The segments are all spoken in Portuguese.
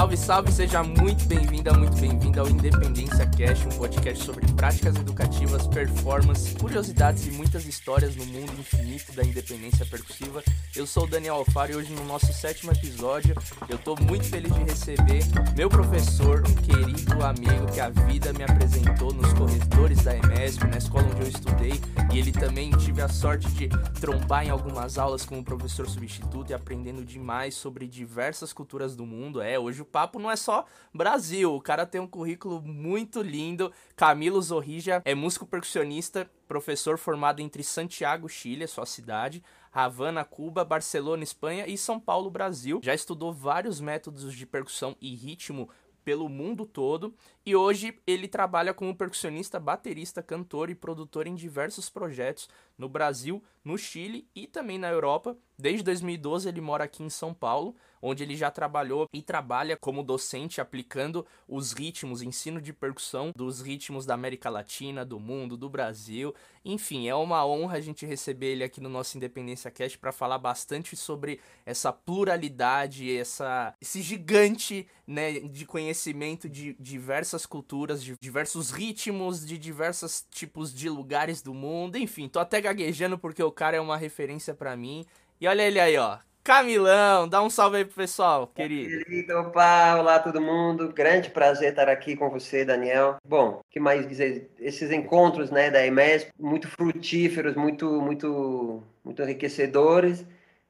Salve, salve, seja muito bem-vinda, muito bem-vindo ao Independência Cash, um podcast sobre práticas educativas, performance, curiosidades e muitas histórias no mundo infinito da independência percussiva. Eu sou o Daniel Alfaro e hoje no nosso sétimo episódio eu tô muito feliz de receber meu professor, um querido amigo que a vida me apresentou nos corredores da EMESP, na escola onde eu estudei, e ele também tive a sorte de trombar em algumas aulas como professor substituto e aprendendo demais sobre diversas culturas do mundo. É, hoje o papo não é só Brasil, o cara tem um currículo muito lindo. Camilo Zorrija é músico percussionista, professor formado entre Santiago, Chile, sua cidade, Havana, Cuba, Barcelona, Espanha e São Paulo, Brasil. Já estudou vários métodos de percussão e ritmo pelo mundo todo e hoje ele trabalha como percussionista, baterista, cantor e produtor em diversos projetos no Brasil, no Chile e também na Europa. Desde 2012 ele mora aqui em São Paulo, onde ele já trabalhou e trabalha como docente aplicando os ritmos, ensino de percussão dos ritmos da América Latina, do mundo, do Brasil. Enfim, é uma honra a gente receber ele aqui no nosso Independência Cast para falar bastante sobre essa pluralidade, essa esse gigante, né, de conhecimento de diversas culturas, de diversos ritmos, de diversos tipos de lugares do mundo. Enfim, tô até gaguejando porque o cara é uma referência para mim. E olha ele aí, ó. Camilão, dá um salve aí pro pessoal, querido. Querido, opa, olá todo mundo. Grande prazer estar aqui com você, Daniel. Bom, que mais dizer? Esses encontros, né, da EMES, muito frutíferos, muito, muito, muito enriquecedores.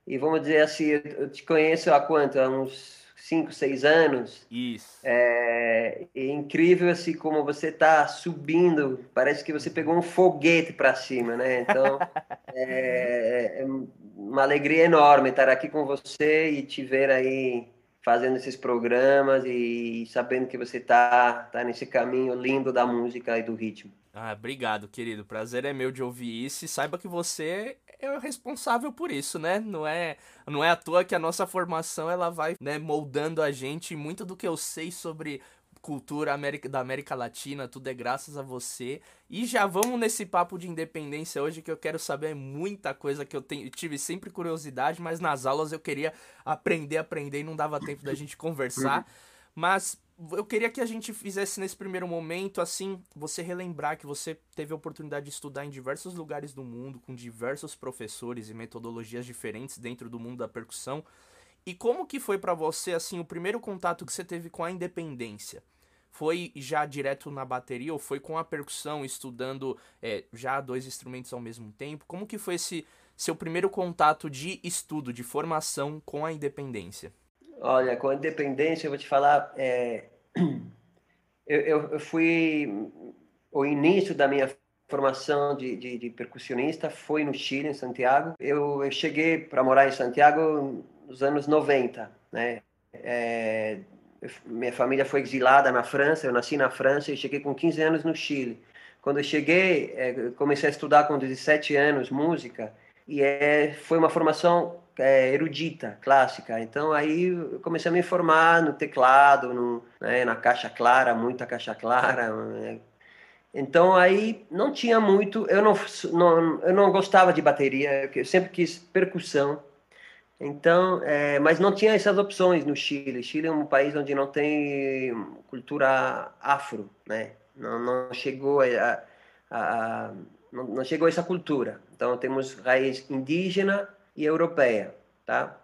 E vamos dizer assim, eu te conheço há quanto? Há uns 5, 6 anos. Isso. É, é, incrível assim como você está subindo, parece que você pegou um foguete para cima, né? Então, é, é, uma alegria enorme estar aqui com você e te ver aí fazendo esses programas e sabendo que você está tá nesse caminho lindo da música e do ritmo. Ah, obrigado, querido. Prazer é meu de ouvir isso e saiba que você é o responsável por isso, né? Não é, não é à toa que a nossa formação ela vai né, moldando a gente. Muito do que eu sei sobre cultura América, da América Latina, tudo é graças a você. E já vamos nesse papo de independência hoje que eu quero saber muita coisa que eu tenho, tive sempre curiosidade, mas nas aulas eu queria aprender, aprender e não dava tempo da gente conversar. Mas eu queria que a gente fizesse nesse primeiro momento, assim, você relembrar que você teve a oportunidade de estudar em diversos lugares do mundo, com diversos professores e metodologias diferentes dentro do mundo da percussão. E como que foi para você, assim, o primeiro contato que você teve com a independência? Foi já direto na bateria ou foi com a percussão, estudando é, já dois instrumentos ao mesmo tempo? Como que foi esse seu primeiro contato de estudo, de formação com a independência? Olha, com a independência, eu vou te falar, é... eu, eu, fui. O início da minha formação de, de, de, percussionista foi no Chile, em Santiago. Eu, eu cheguei para morar em Santiago nos anos 90, né? É... minha família foi exilada na França, eu nasci na França e cheguei com 15 anos no Chile. Quando eu cheguei, é, comecei a estudar com 17 anos música e é, foi uma formação é, erudita, clássica. Então aí eu comecei a me formar no teclado, no, né, na caixa clara, muita caixa clara. Né. Então aí não tinha muito, eu não, não, eu não gostava de bateria, eu sempre quis percussão. Então, é, mas não tinha essas opções no Chile. Chile é um país onde não tem cultura afro, né? Não, não chegou a, a, a não, não chegou essa cultura. Então temos raiz indígena e europeia, tá?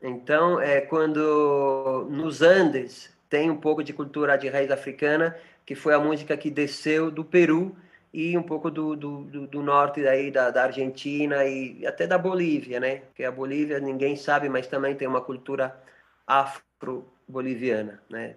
Então, é quando nos Andes tem um pouco de cultura de raiz africana, que foi a música que desceu do Peru e um pouco do, do, do, norte daí da, da, Argentina e até da Bolívia, né? Que a Bolívia ninguém sabe, mas também tem uma cultura afro-boliviana, né?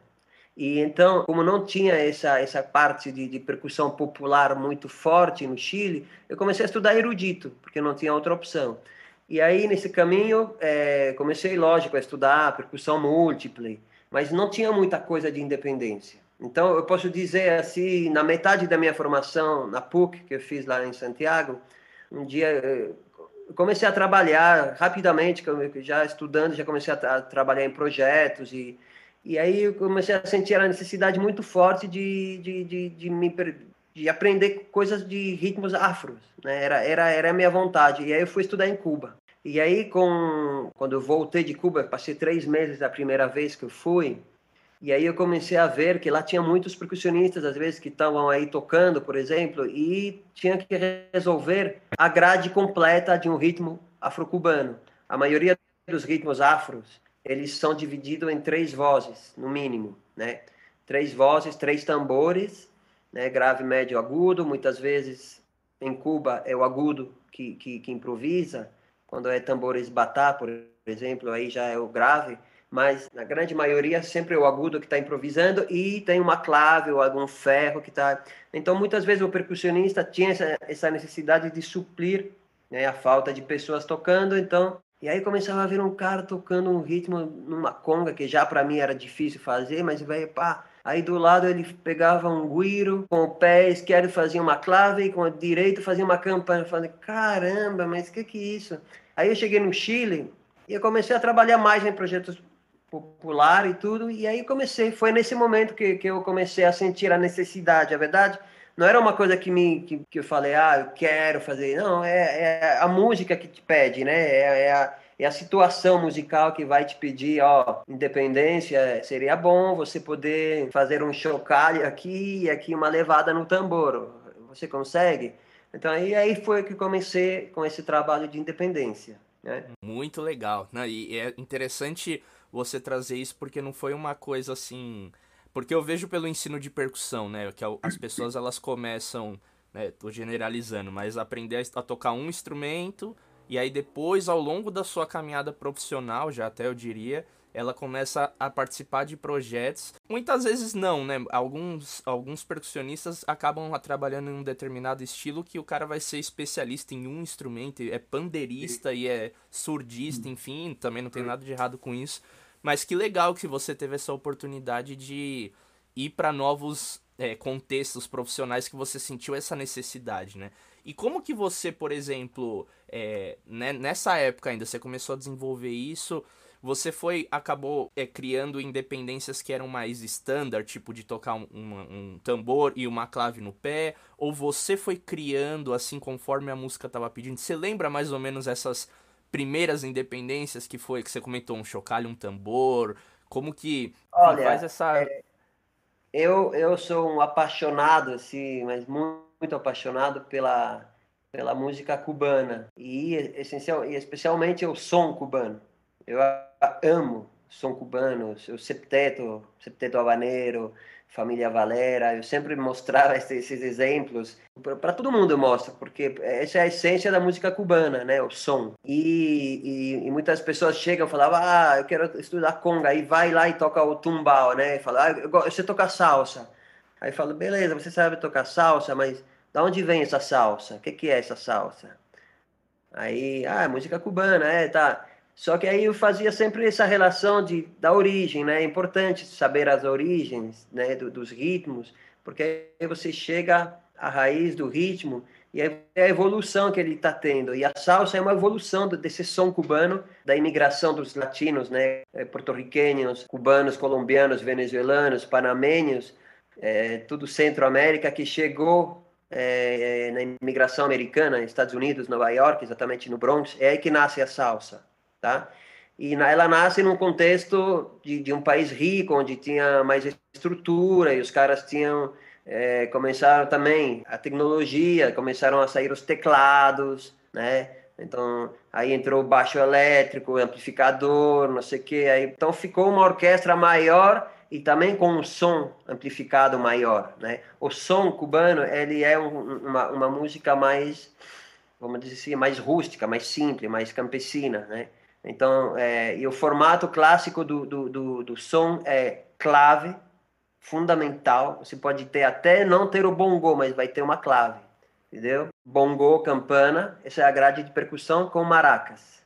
E então, como não tinha essa essa parte de, de, percussão popular muito forte no Chile, eu comecei a estudar erudito, porque não tinha outra opção. E aí, nesse caminho, é, comecei, lógico, a estudar percussão múltipla, mas não tinha muita coisa de independência. Então, eu posso dizer assim, na metade da minha formação na PUC, que eu fiz lá em Santiago, um dia eu comecei a trabalhar rapidamente, já estudando, já comecei a, trabalhar em projetos e e aí eu comecei a sentir a necessidade muito forte de, de, de, de me de aprender coisas de ritmos afros, né? Era era era a minha vontade. E aí eu fui estudar em Cuba. E aí com quando eu voltei de Cuba, passei três meses a primeira vez que eu fui. E aí eu comecei a ver que lá tinha muitos percussionistas, às vezes, que estavam aí tocando, por exemplo, e tinha que resolver a grade completa de um ritmo afro-cubano. A maioria dos ritmos afros, eles são divididos em três vozes, no mínimo, né? Três vozes, três tambores, né? Grave, médio, agudo. Muitas vezes, em Cuba, é o agudo que, que, que improvisa. Quando é tambores batá, por exemplo, aí já é o grave mas na grande maioria sempre é o agudo que está improvisando e tem uma clave ou algum ferro que está. Então muitas vezes o percussionista tinha essa, essa necessidade de suprir né, a falta de pessoas tocando, então e aí começava a ver um cara tocando um ritmo numa conga que já para mim era difícil fazer, mas velho, pá, Aí do lado ele pegava um guiro, com o pé esquerdo fazia uma clave e com o direito fazia uma campana. Eu falei, caramba, mas o que que é isso? Aí eu cheguei no Chile e eu comecei a trabalhar mais em projetos popular e tudo. E aí comecei, foi nesse momento que, que eu comecei a sentir a necessidade, a verdade. Não era uma coisa que me que, que eu falei, ah, eu quero fazer. Não, é, é a música que te pede, né? É, é, a, é a situação musical que vai te pedir, ó, independência, seria bom você poder fazer um chocalho aqui e aqui uma levada no tambor. Você consegue? Então aí, aí foi que comecei com esse trabalho de independência. Né? Muito legal. Né? E é interessante você trazer isso porque não foi uma coisa assim. Porque eu vejo pelo ensino de percussão, né? Que é as pessoas elas começam, né? Tô generalizando, mas aprender a tocar um instrumento e aí depois, ao longo da sua caminhada profissional, já até eu diria, ela começa a participar de projetos. Muitas vezes não, né? Alguns, alguns percussionistas acabam trabalhando em um determinado estilo que o cara vai ser especialista em um instrumento, é pandeirista e é surdista, enfim, também não tem nada de errado com isso. Mas que legal que você teve essa oportunidade de ir para novos é, contextos profissionais que você sentiu essa necessidade, né? E como que você, por exemplo, é, né, nessa época ainda, você começou a desenvolver isso você foi, acabou é, criando independências que eram mais standard, tipo de tocar um, um, um, tambor e uma clave no pé, ou você foi criando assim conforme a música estava pedindo? Você lembra mais ou menos essas primeiras independências que foi, que você comentou, um chocalho, um tambor? Como que Olha, faz essa... É, eu, eu sou um apaixonado, assim, mas muito, muito apaixonado pela, pela música cubana e, essencial, e especialmente o som cubano. Eu amo som cubano, o septeto, septeto habanero, família Valera, eu sempre mostrava esses, esses exemplos, para todo mundo eu mostro, porque essa é a essência da música cubana, né, o som. E, e, e muitas pessoas chegam e falam, ah, eu quero estudar conga, aí vai lá e toca o tumbao, né, e fala, ah, você toca salsa. Aí falo, beleza, você sabe tocar salsa, mas da onde vem essa salsa? O que, que é essa salsa? Aí, ah, música cubana, é, tá. Só que aí eu fazia sempre essa relação de, da origem, né? É importante saber as origens né, do, dos ritmos, porque aí você chega à raiz do ritmo e é a evolução que ele está tendo. E a salsa é uma evolução desse som cubano, da imigração dos latinos, né? É, porto-riqueños, cubanos, colombianos, venezuelanos, panamenhos, é, tudo Centro-América que chegou é, na imigração americana, Estados Unidos, Nova York, exatamente no Bronx, é aí que nasce a salsa tá? E ela nasce num contexto de, de um país rico, onde tinha mais estrutura e os caras tinham é, começaram também a tecnologia, começaram a sair os teclados, né? Então aí entrou baixo elétrico, amplificador, não sei o que. Aí, então ficou uma orquestra maior e também com um som amplificado maior, né? O som cubano ele é um, uma, uma música mais, vamos dizer assim, mais rústica, mais simples, mais campesina, né? Então, é, e o formato clássico do, do, do, do, som é clave, fundamental. Você pode ter até não ter o bongo, mas vai ter uma clave, entendeu? Bongo, campana, essa é a grade de percussão com maracas,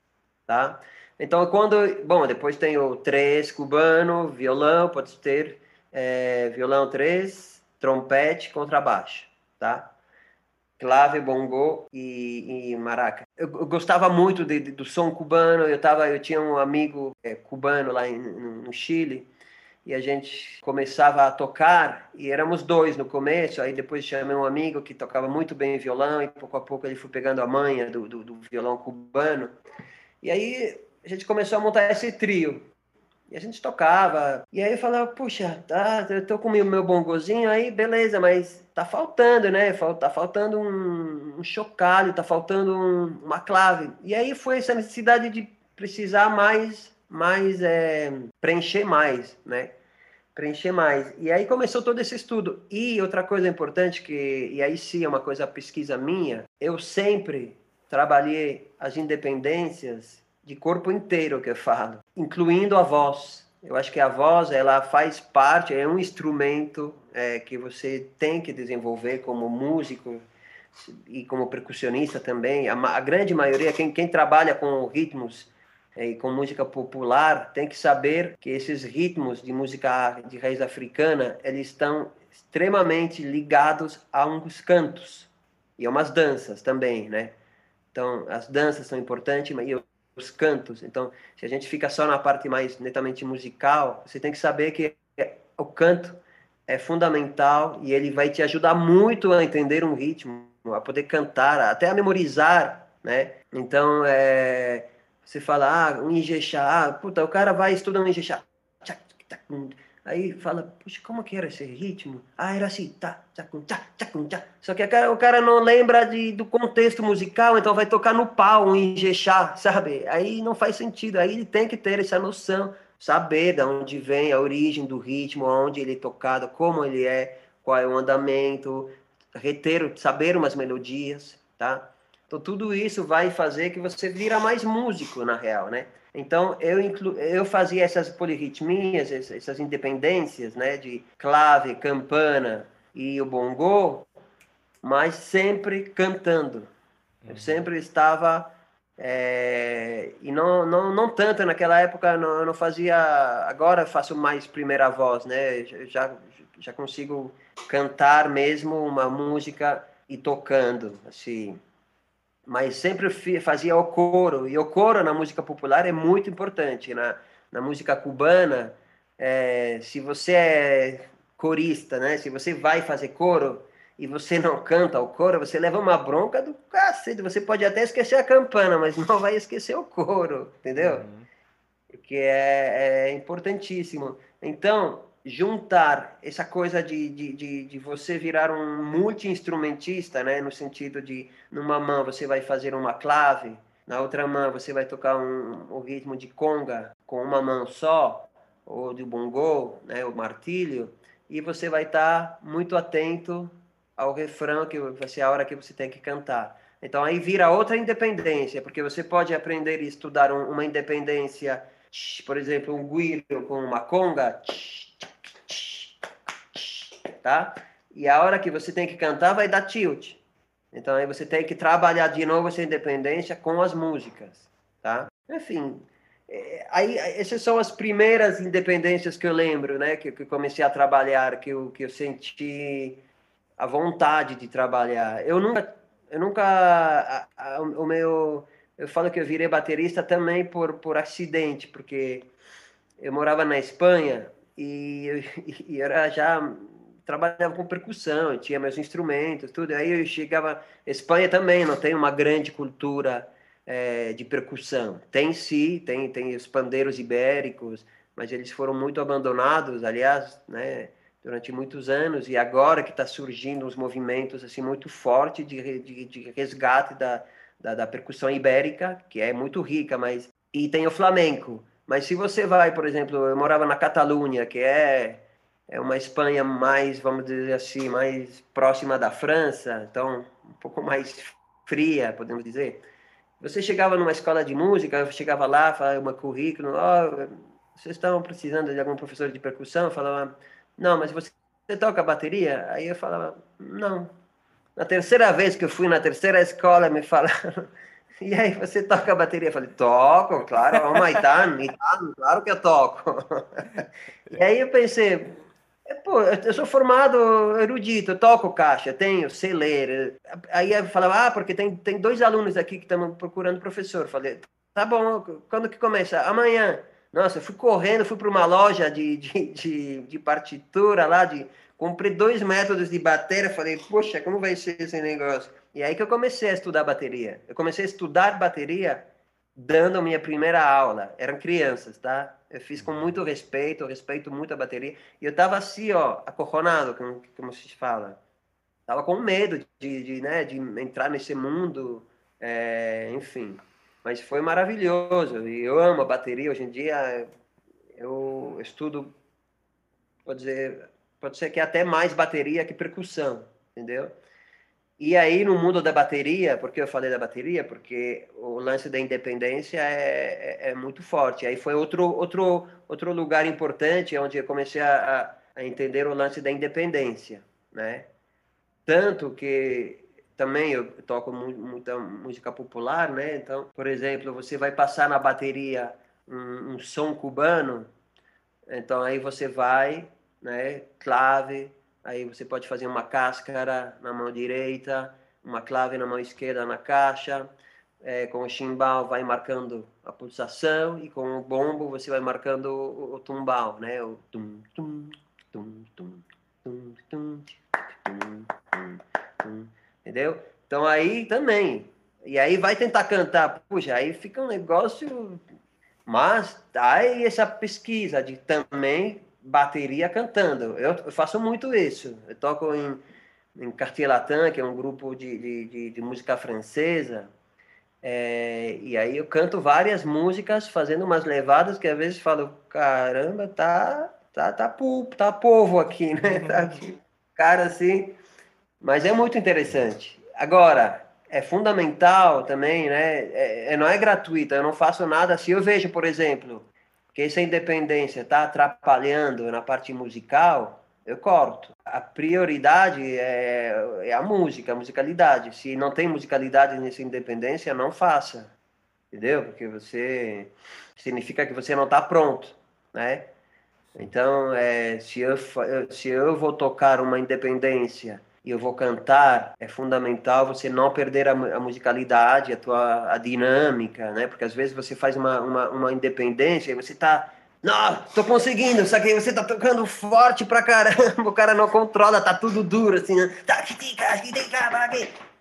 tá? Então, quando, bom, depois tem o três cubano, violão, pode ter é, violão três, trompete, contrabaixo, tá? clave, bongo e, e maraca. Eu, eu, gostava muito de, de, do som cubano. Eu tava, eu tinha um amigo é, cubano lá em, no Chile e a gente começava a tocar e éramos dois no começo. Aí depois chamei um amigo que tocava muito bem violão e pouco a pouco ele foi pegando a manha do, do, do violão cubano. E aí a gente começou a montar esse trio. E a gente tocava. E aí eu falava, puxa, tá, eu tô com o meu bongozinho aí, beleza, mas tá faltando, né? Tá faltando um, um chocalho, tá faltando um, uma clave. E aí foi essa necessidade de precisar mais, mais é, preencher mais, né? Preencher mais. E aí começou todo esse estudo. E outra coisa importante, que, e aí sim é uma coisa pesquisa minha, eu sempre trabalhei as independências de corpo inteiro que eu falo, incluindo a voz. Eu acho que a voz ela faz parte, é um instrumento é, que você tem que desenvolver como músico e como percussionista também. A, a grande maioria, quem, quem trabalha com ritmos é, e com música popular, tem que saber que esses ritmos de música de raiz africana, eles estão extremamente ligados a uns cantos e a umas danças também, né? Então, as danças são importantes, mas os cantos. Então, se a gente fica só na parte mais netamente musical, você tem que saber que o canto é fundamental e ele vai te ajudar muito a entender um ritmo, a poder cantar, até a memorizar, né? Então, é, você fala, ah, um Ijexá, ah, puta, o cara vai estudar um Ijexá, Aí fala, puxa, como que era esse ritmo? Ah, era assim, tá, tchacum, tchá, tchacum, tchá. Só que o cara não lembra de, do contexto musical, então vai tocar no pau, um ingexá, sabe? Aí não faz sentido, aí ele tem que ter essa noção, saber de onde vem a origem do ritmo, onde ele é tocado, como ele é, qual é o andamento, reter, saber umas melodias, tá? Então tudo isso vai fazer que você vira mais músico, na real, né? Então, eu, inclu... eu fazia essas polirritmias, essas independências, né, de clave, campana e o bongô, mas sempre cantando. Eu uhum. sempre estava é, e não, não, não tanto naquela época não, eu não fazia agora faço mais primeira voz né já já consigo cantar mesmo uma música e tocando assim mas sempre fazia o coro, e o coro na música popular é muito importante. Na, na música cubana, é, se você é corista, né? se você vai fazer coro e você não canta o coro, você leva uma bronca do cacete. Você pode até esquecer a campana, mas não vai esquecer o coro, entendeu? Uhum. Porque é, é importantíssimo. Então, juntar essa coisa de, de, de, de, você virar um multi-instrumentista, né? no sentido de, numa mão você vai fazer uma clave, na outra mão você vai tocar um, um ritmo de conga com uma mão só, ou de bongô, né? o martilho, e você vai estar tá muito atento ao refrão, que vai ser a hora que você tem que cantar. Então aí vira outra independência, porque você pode aprender e estudar um, uma independência, por exemplo, um guiro com uma conga, tá? E a hora que você tem que cantar vai dar tilt. Então aí você tem que trabalhar de novo essa independência com as músicas, tá? Enfim, é, aí essas são as primeiras independências que eu lembro, né? Que, que comecei a trabalhar, que eu, que eu senti a vontade de trabalhar. Eu nunca, eu nunca, a, a, o meu, eu falo que eu virei baterista também por por acidente, porque eu morava na Espanha e, e era já trabalhava com percussão, tinha meus instrumentos, tudo. Aí eu chegava. Espanha também não tem uma grande cultura é, de percussão. Tem sim, tem, tem os pandeiros ibéricos, mas eles foram muito abandonados, aliás, né, durante muitos anos. E agora que está surgindo uns movimentos assim muito fortes de, de, de resgate da, da, da percussão ibérica, que é muito rica, mas. E tem o flamenco. Mas se você vai, por exemplo, eu morava na Catalunha, que é é uma Espanha mais, vamos dizer assim, mais próxima da França, então um pouco mais fria, podemos dizer. Você chegava numa escola de música, chegava lá, falava uma currículo, oh, vocês estão precisando de algum professor de percussão? Eu falava, não, mas você, você toca bateria? Aí eu falava, não. Na terceira vez que eu fui na terceira escola, me falaram, e aí, você toca bateria? Eu falei, toco, claro, oh, Maitan, Maitan, claro que eu toco. e aí eu pensei, pô, eu sou formado erudito, toco caixa, tenho, sei ler. Aí eu falava, ah, porque tem, tem dois alunos aqui que estão procurando professor. falei, tá bom, quando que começa? Amanhã. Nossa, eu fui correndo, fui para uma loja de, de, de, de, partitura lá, de, comprei dois métodos de bateria, falei, poxa, como vai ser esse negócio? E aí que eu comecei a estudar bateria. Eu comecei a estudar bateria dando a minha primeira aula. Eram crianças, tá? Eu fiz com muito respeito, respeito muito a bateria. E eu tava assim, ó, acorronado, como, como se fala. Tava com medo de, de, né, de entrar nesse mundo, é, enfim. Mas foi maravilhoso. E eu amo a bateria. Hoje em dia eu estudo, pode dizer, pode ser que até mais bateria que percussão, entendeu? E aí, no mundo da bateria, porque eu falei da bateria? Porque o lance da independência é, é, é muito forte. Aí foi outro, outro, outro lugar importante onde eu comecei a, a entender o lance da independência, né? Tanto que também eu toco muita música popular, né? Então, por exemplo, você vai passar na bateria um, um som cubano, então aí você vai, né? Clave, Aí você pode fazer uma cáscara na mão direita, uma clave na mão esquerda na caixa. É, com o chimbal vai marcando a pulsação e com o bombo você vai marcando o, o tumbal, né? O tum tum tum tum tum tum tum tum entendeu? Então aí também. E aí vai tentar cantar, puxa, aí fica um negócio. Mas aí essa pesquisa de também bateria cantando. Eu, faço muito isso. Eu toco em, em Cartier Latin, que é um grupo de, de, de, de música francesa. É, e aí eu canto várias músicas, fazendo umas levadas que às vezes falo, caramba, tá, tá, tá, tá povo aqui, né? Tá aqui, cara assim. Mas é muito interessante. Agora, é fundamental também, né? É, é, não é gratuito, eu não faço nada. Se eu vejo, por exemplo, que essa independência está atrapalhando na parte musical, eu corto. A prioridade é, é, a música, a musicalidade. Se não tem musicalidade nessa independência, não faça. Entendeu? Porque você significa que você não está pronto, né? Então, é, se, eu, se eu vou tocar uma independência e eu vou cantar, é fundamental você não perder a, a, musicalidade, a tua a dinâmica, né? Porque às vezes você faz uma, uma, uma independência e você tá não, tô conseguindo, só que você tá tocando forte pra caramba, o cara não controla, tá tudo duro, assim, né? Tá,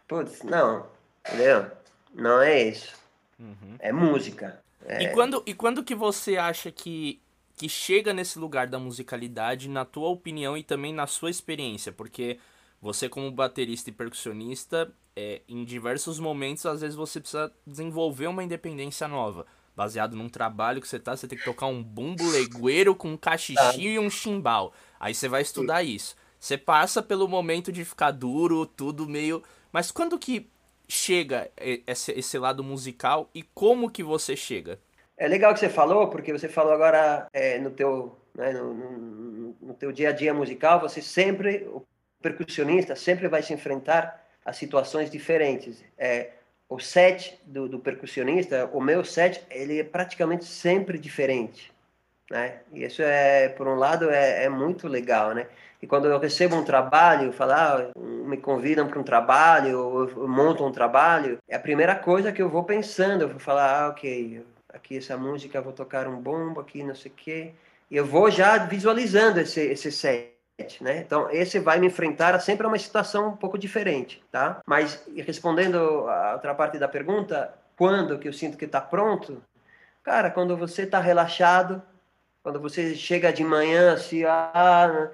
Putz, não, entendeu? Não é isso. Uhum. É música. É... E, quando, e quando que você acha que, que chega nesse lugar da musicalidade, na tua opinião e também na sua experiência? Porque você, como baterista e percussionista, é, em diversos momentos, às vezes você precisa desenvolver uma independência nova. Baseado num trabalho que você tá, você tem que tocar um bumbo legueiro com um cachixinho e um chimbal. Aí você vai estudar isso. Você passa pelo momento de ficar duro, tudo meio. Mas quando que chega esse, esse lado musical e como que você chega? É legal que você falou, porque você falou agora é, no, teu, né, no, no, no, teu dia a dia musical, você sempre, percussionista sempre vai se enfrentar a situações diferentes. É, o set do, do, percussionista, o meu set, ele é praticamente sempre diferente, né? E isso é, por um lado, é, é muito legal, né? E quando eu recebo um trabalho, falar, ah, me convidam para um trabalho, ou eu monto um trabalho, é a primeira coisa que eu vou pensando, eu vou falar, ah, ok, aqui essa música, vou tocar um bombo aqui, não sei o quê, e eu vou já visualizando esse, esse set né? Então, esse vai me enfrentar a sempre uma situação um pouco diferente, tá? Mas, respondendo a outra parte da pergunta, quando que eu sinto que está pronto? Cara, quando você está relaxado, quando você chega de manhã, assim, ah,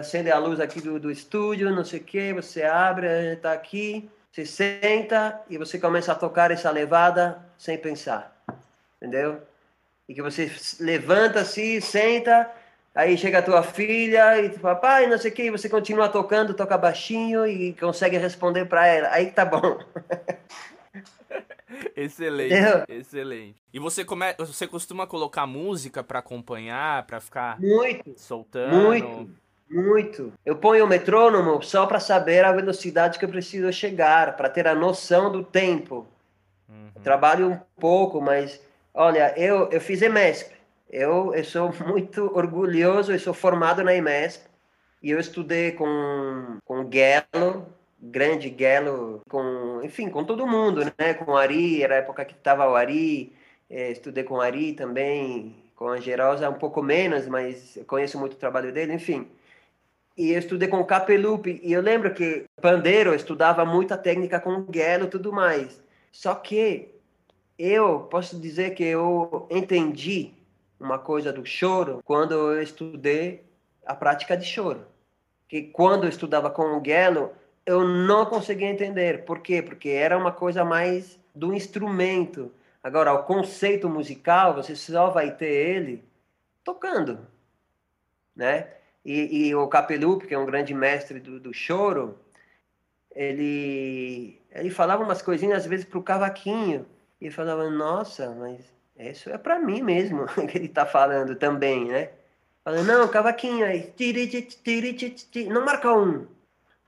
acende a luz aqui do, do estúdio, não sei o que, você abre, está aqui, você senta e você começa a tocar essa levada sem pensar, entendeu? E que você levanta-se, senta Aí chega a tua filha e tu fala, pai, não sei o que, você continua tocando, toca baixinho e consegue responder para ela. Aí tá bom. excelente, Entendeu? excelente. E você, come... você costuma colocar música para acompanhar, para ficar muito, soltando? Muito, muito. Eu ponho o metrônomo só para saber a velocidade que eu preciso chegar, para ter a noção do tempo. Uhum. Trabalho um pouco, mas olha, eu, eu fiz EMESP. Eu, eu sou muito orgulhoso, eu sou formado na IMESP e eu estudei com, com Gelo, grande Gelo, com, enfim, com todo mundo, né? Com o Ari, era a época que estava o Ari, é, estudei com o Ari também, com a Gerosa um pouco menos, mas conheço muito o trabalho dele, enfim. E eu estudei com o Capelupi, e eu lembro que Pandeiro estudava muita técnica com Gelo e tudo mais. Só que eu posso dizer que eu entendi uma coisa do choro quando eu estudei a prática de choro. Que quando eu estudava com o Gelo, eu não conseguia entender. Por quê? Porque era uma coisa mais do instrumento. Agora, o conceito musical, você só vai ter ele tocando, né? E, e o Capelup, que é um grande mestre do, do choro, ele, ele falava umas coisinhas às vezes para o cavaquinho. E falava, nossa, mas isso é para mim mesmo que ele está falando também, né? Falei, não, cavaquinho aí, não marca um.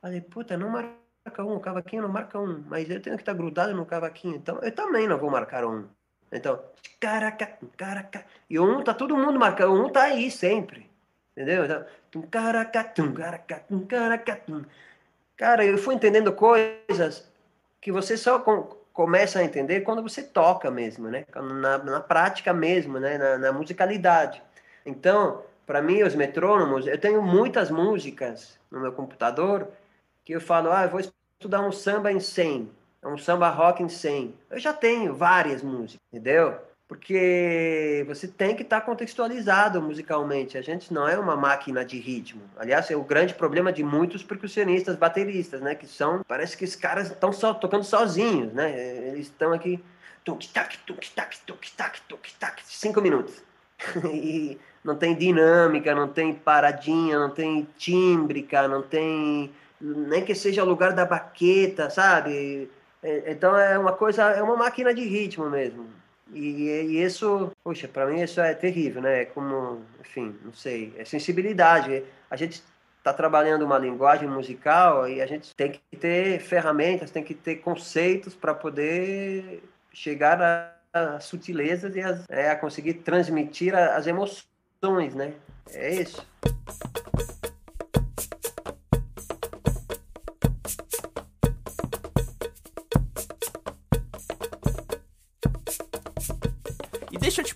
Falei, puta, não marca um, o cavaquinho não marca um, mas eu tenho que estar tá grudado no cavaquinho, então eu também não vou marcar um. Então, caraca, caraca. E um tá todo mundo marcando, um tá aí sempre. Entendeu? Então, caraca, caraca, caraca. Cara, eu fui entendendo coisas que você só começa a entender quando você toca mesmo, né? Na, na prática mesmo, né? Na, na musicalidade. Então, para mim, os metrônomos, eu tenho muitas músicas no meu computador que eu falo, ah, eu vou estudar um samba em 100, um samba rock em 100. Eu já tenho várias músicas, entendeu? Porque você tem que estar contextualizado musicalmente. A gente não é uma máquina de ritmo. Aliás, é o grande problema de muitos percussionistas, bateristas, né? Que são, parece que os caras estão só tocando sozinhos, né? Eles estão aqui, tuk tac, tuk tac, tuk tac, tuk tac, cinco minutos. e não tem dinâmica, não tem paradinha, não tem tímbrica, não tem nem que seja o lugar da baqueta, sabe? É, então é uma coisa, é uma máquina de ritmo mesmo. E, e isso, poxa, para mim isso é terrível, né? É como, enfim, não sei, é sensibilidade. A gente está trabalhando uma linguagem musical e a gente tem que ter ferramentas, tem que ter conceitos para poder chegar às sutilezas e a, é, a conseguir transmitir as emoções, né? É isso.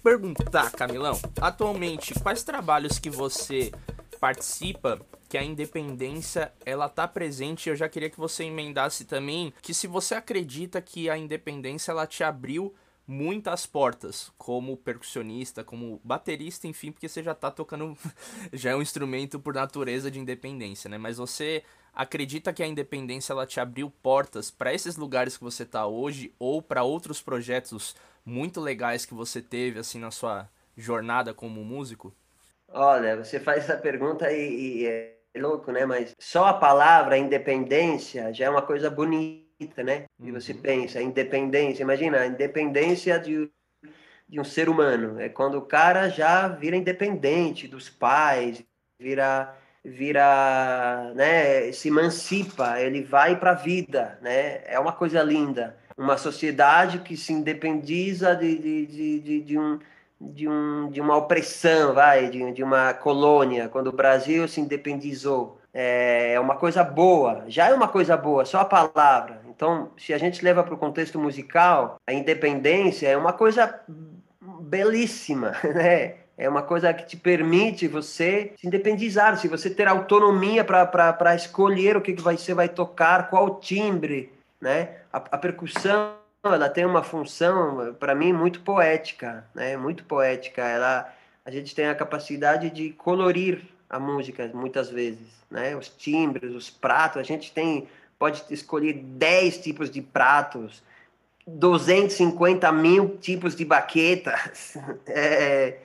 Perguntar, Camilão, atualmente, quais trabalhos que você participa que a independência ela tá presente, eu já queria que você emendasse também que se você acredita que a independência ela te abriu muitas portas, como percussionista, como baterista, enfim, porque você já tá tocando já é um instrumento por natureza de independência, né? Mas você acredita que a independência ela te abriu portas para esses lugares que você tá hoje ou para outros projetos muito legais que você teve assim na sua jornada como músico? Olha, você faz essa pergunta e, e é louco, né? Mas só a palavra independência já é uma coisa bonita, né? E você uhum. pensa, independência, imagina, a independência de, de um ser humano. É quando o cara já vira independente dos pais, vira vira, né, se emancipa, ele vai para a vida, né? É uma coisa linda uma sociedade que se independiza de, de, de, de, de um, de, um, de uma opressão, vai, de, de uma colônia, quando o Brasil se independizou. É, é uma coisa boa, já é uma coisa boa, só a palavra. Então, se a gente leva para o contexto musical, a independência é uma coisa belíssima, né? É uma coisa que te permite você se independizar, se você ter autonomia para escolher o que, que você vai tocar, qual timbre, né? A, a percussão ela tem uma função para mim muito poética, né? Muito poética. Ela a gente tem a capacidade de colorir a música muitas vezes, né? Os timbres, os pratos, a gente tem pode escolher 10 tipos de pratos, 250 mil tipos de baquetas, é,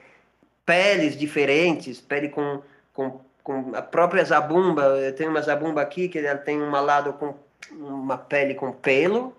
peles diferentes, pele com, com, com a própria zabumba. Eu tenho uma zabumba aqui que ela tem um lado com uma pele com pelo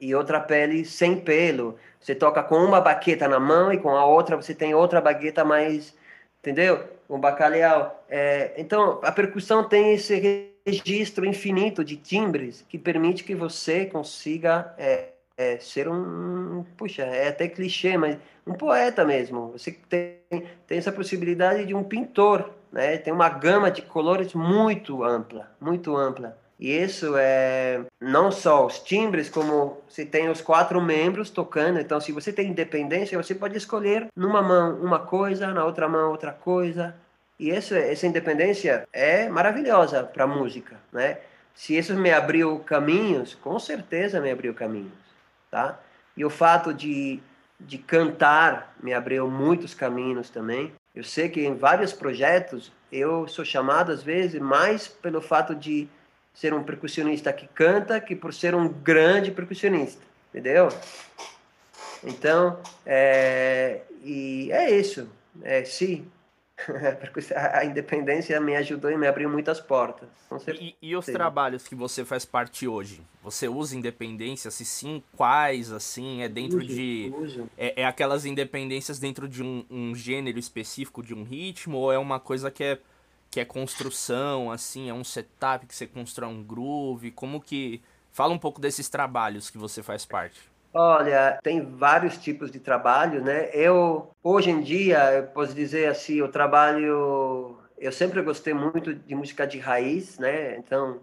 e outra pele sem pelo. Você toca com uma baqueta na mão e com a outra você tem outra baqueta mais, entendeu? Um bacalhau. É, então, a percussão tem esse registro infinito de timbres que permite que você consiga é, é, ser um, puxa, é até clichê, mas um poeta mesmo. Você tem, tem essa possibilidade de um pintor, né? Tem uma gama de colores muito ampla, muito ampla. E isso é não só os timbres, como se tem os quatro membros tocando. Então, se você tem independência, você pode escolher numa mão uma coisa, na outra mão outra coisa. E essa, essa independência é maravilhosa para a música, né? Se isso me abriu caminhos, com certeza me abriu caminhos, tá? E o fato de, de cantar me abriu muitos caminhos também. Eu sei que em vários projetos eu sou chamado às vezes mais pelo fato de ser um percussionista que canta que por ser um grande percussionista, entendeu? Então, é, e é isso. É, sim, a independência me ajudou e me abriu muitas portas. E, e, os trabalhos que você faz parte hoje? Você usa independência? Se sim, quais, assim? É dentro uso, de... Uso. É, é, aquelas independências dentro de um, um, gênero específico, de um ritmo? Ou é uma coisa que é, que é construção, assim? É um setup que você constrói um groove? Como que... Fala um pouco desses trabalhos que você faz parte. Olha, tem vários tipos de trabalho, né? Eu, hoje em dia, eu posso dizer assim, eu trabalho... Eu sempre gostei muito de música de raiz, né? Então,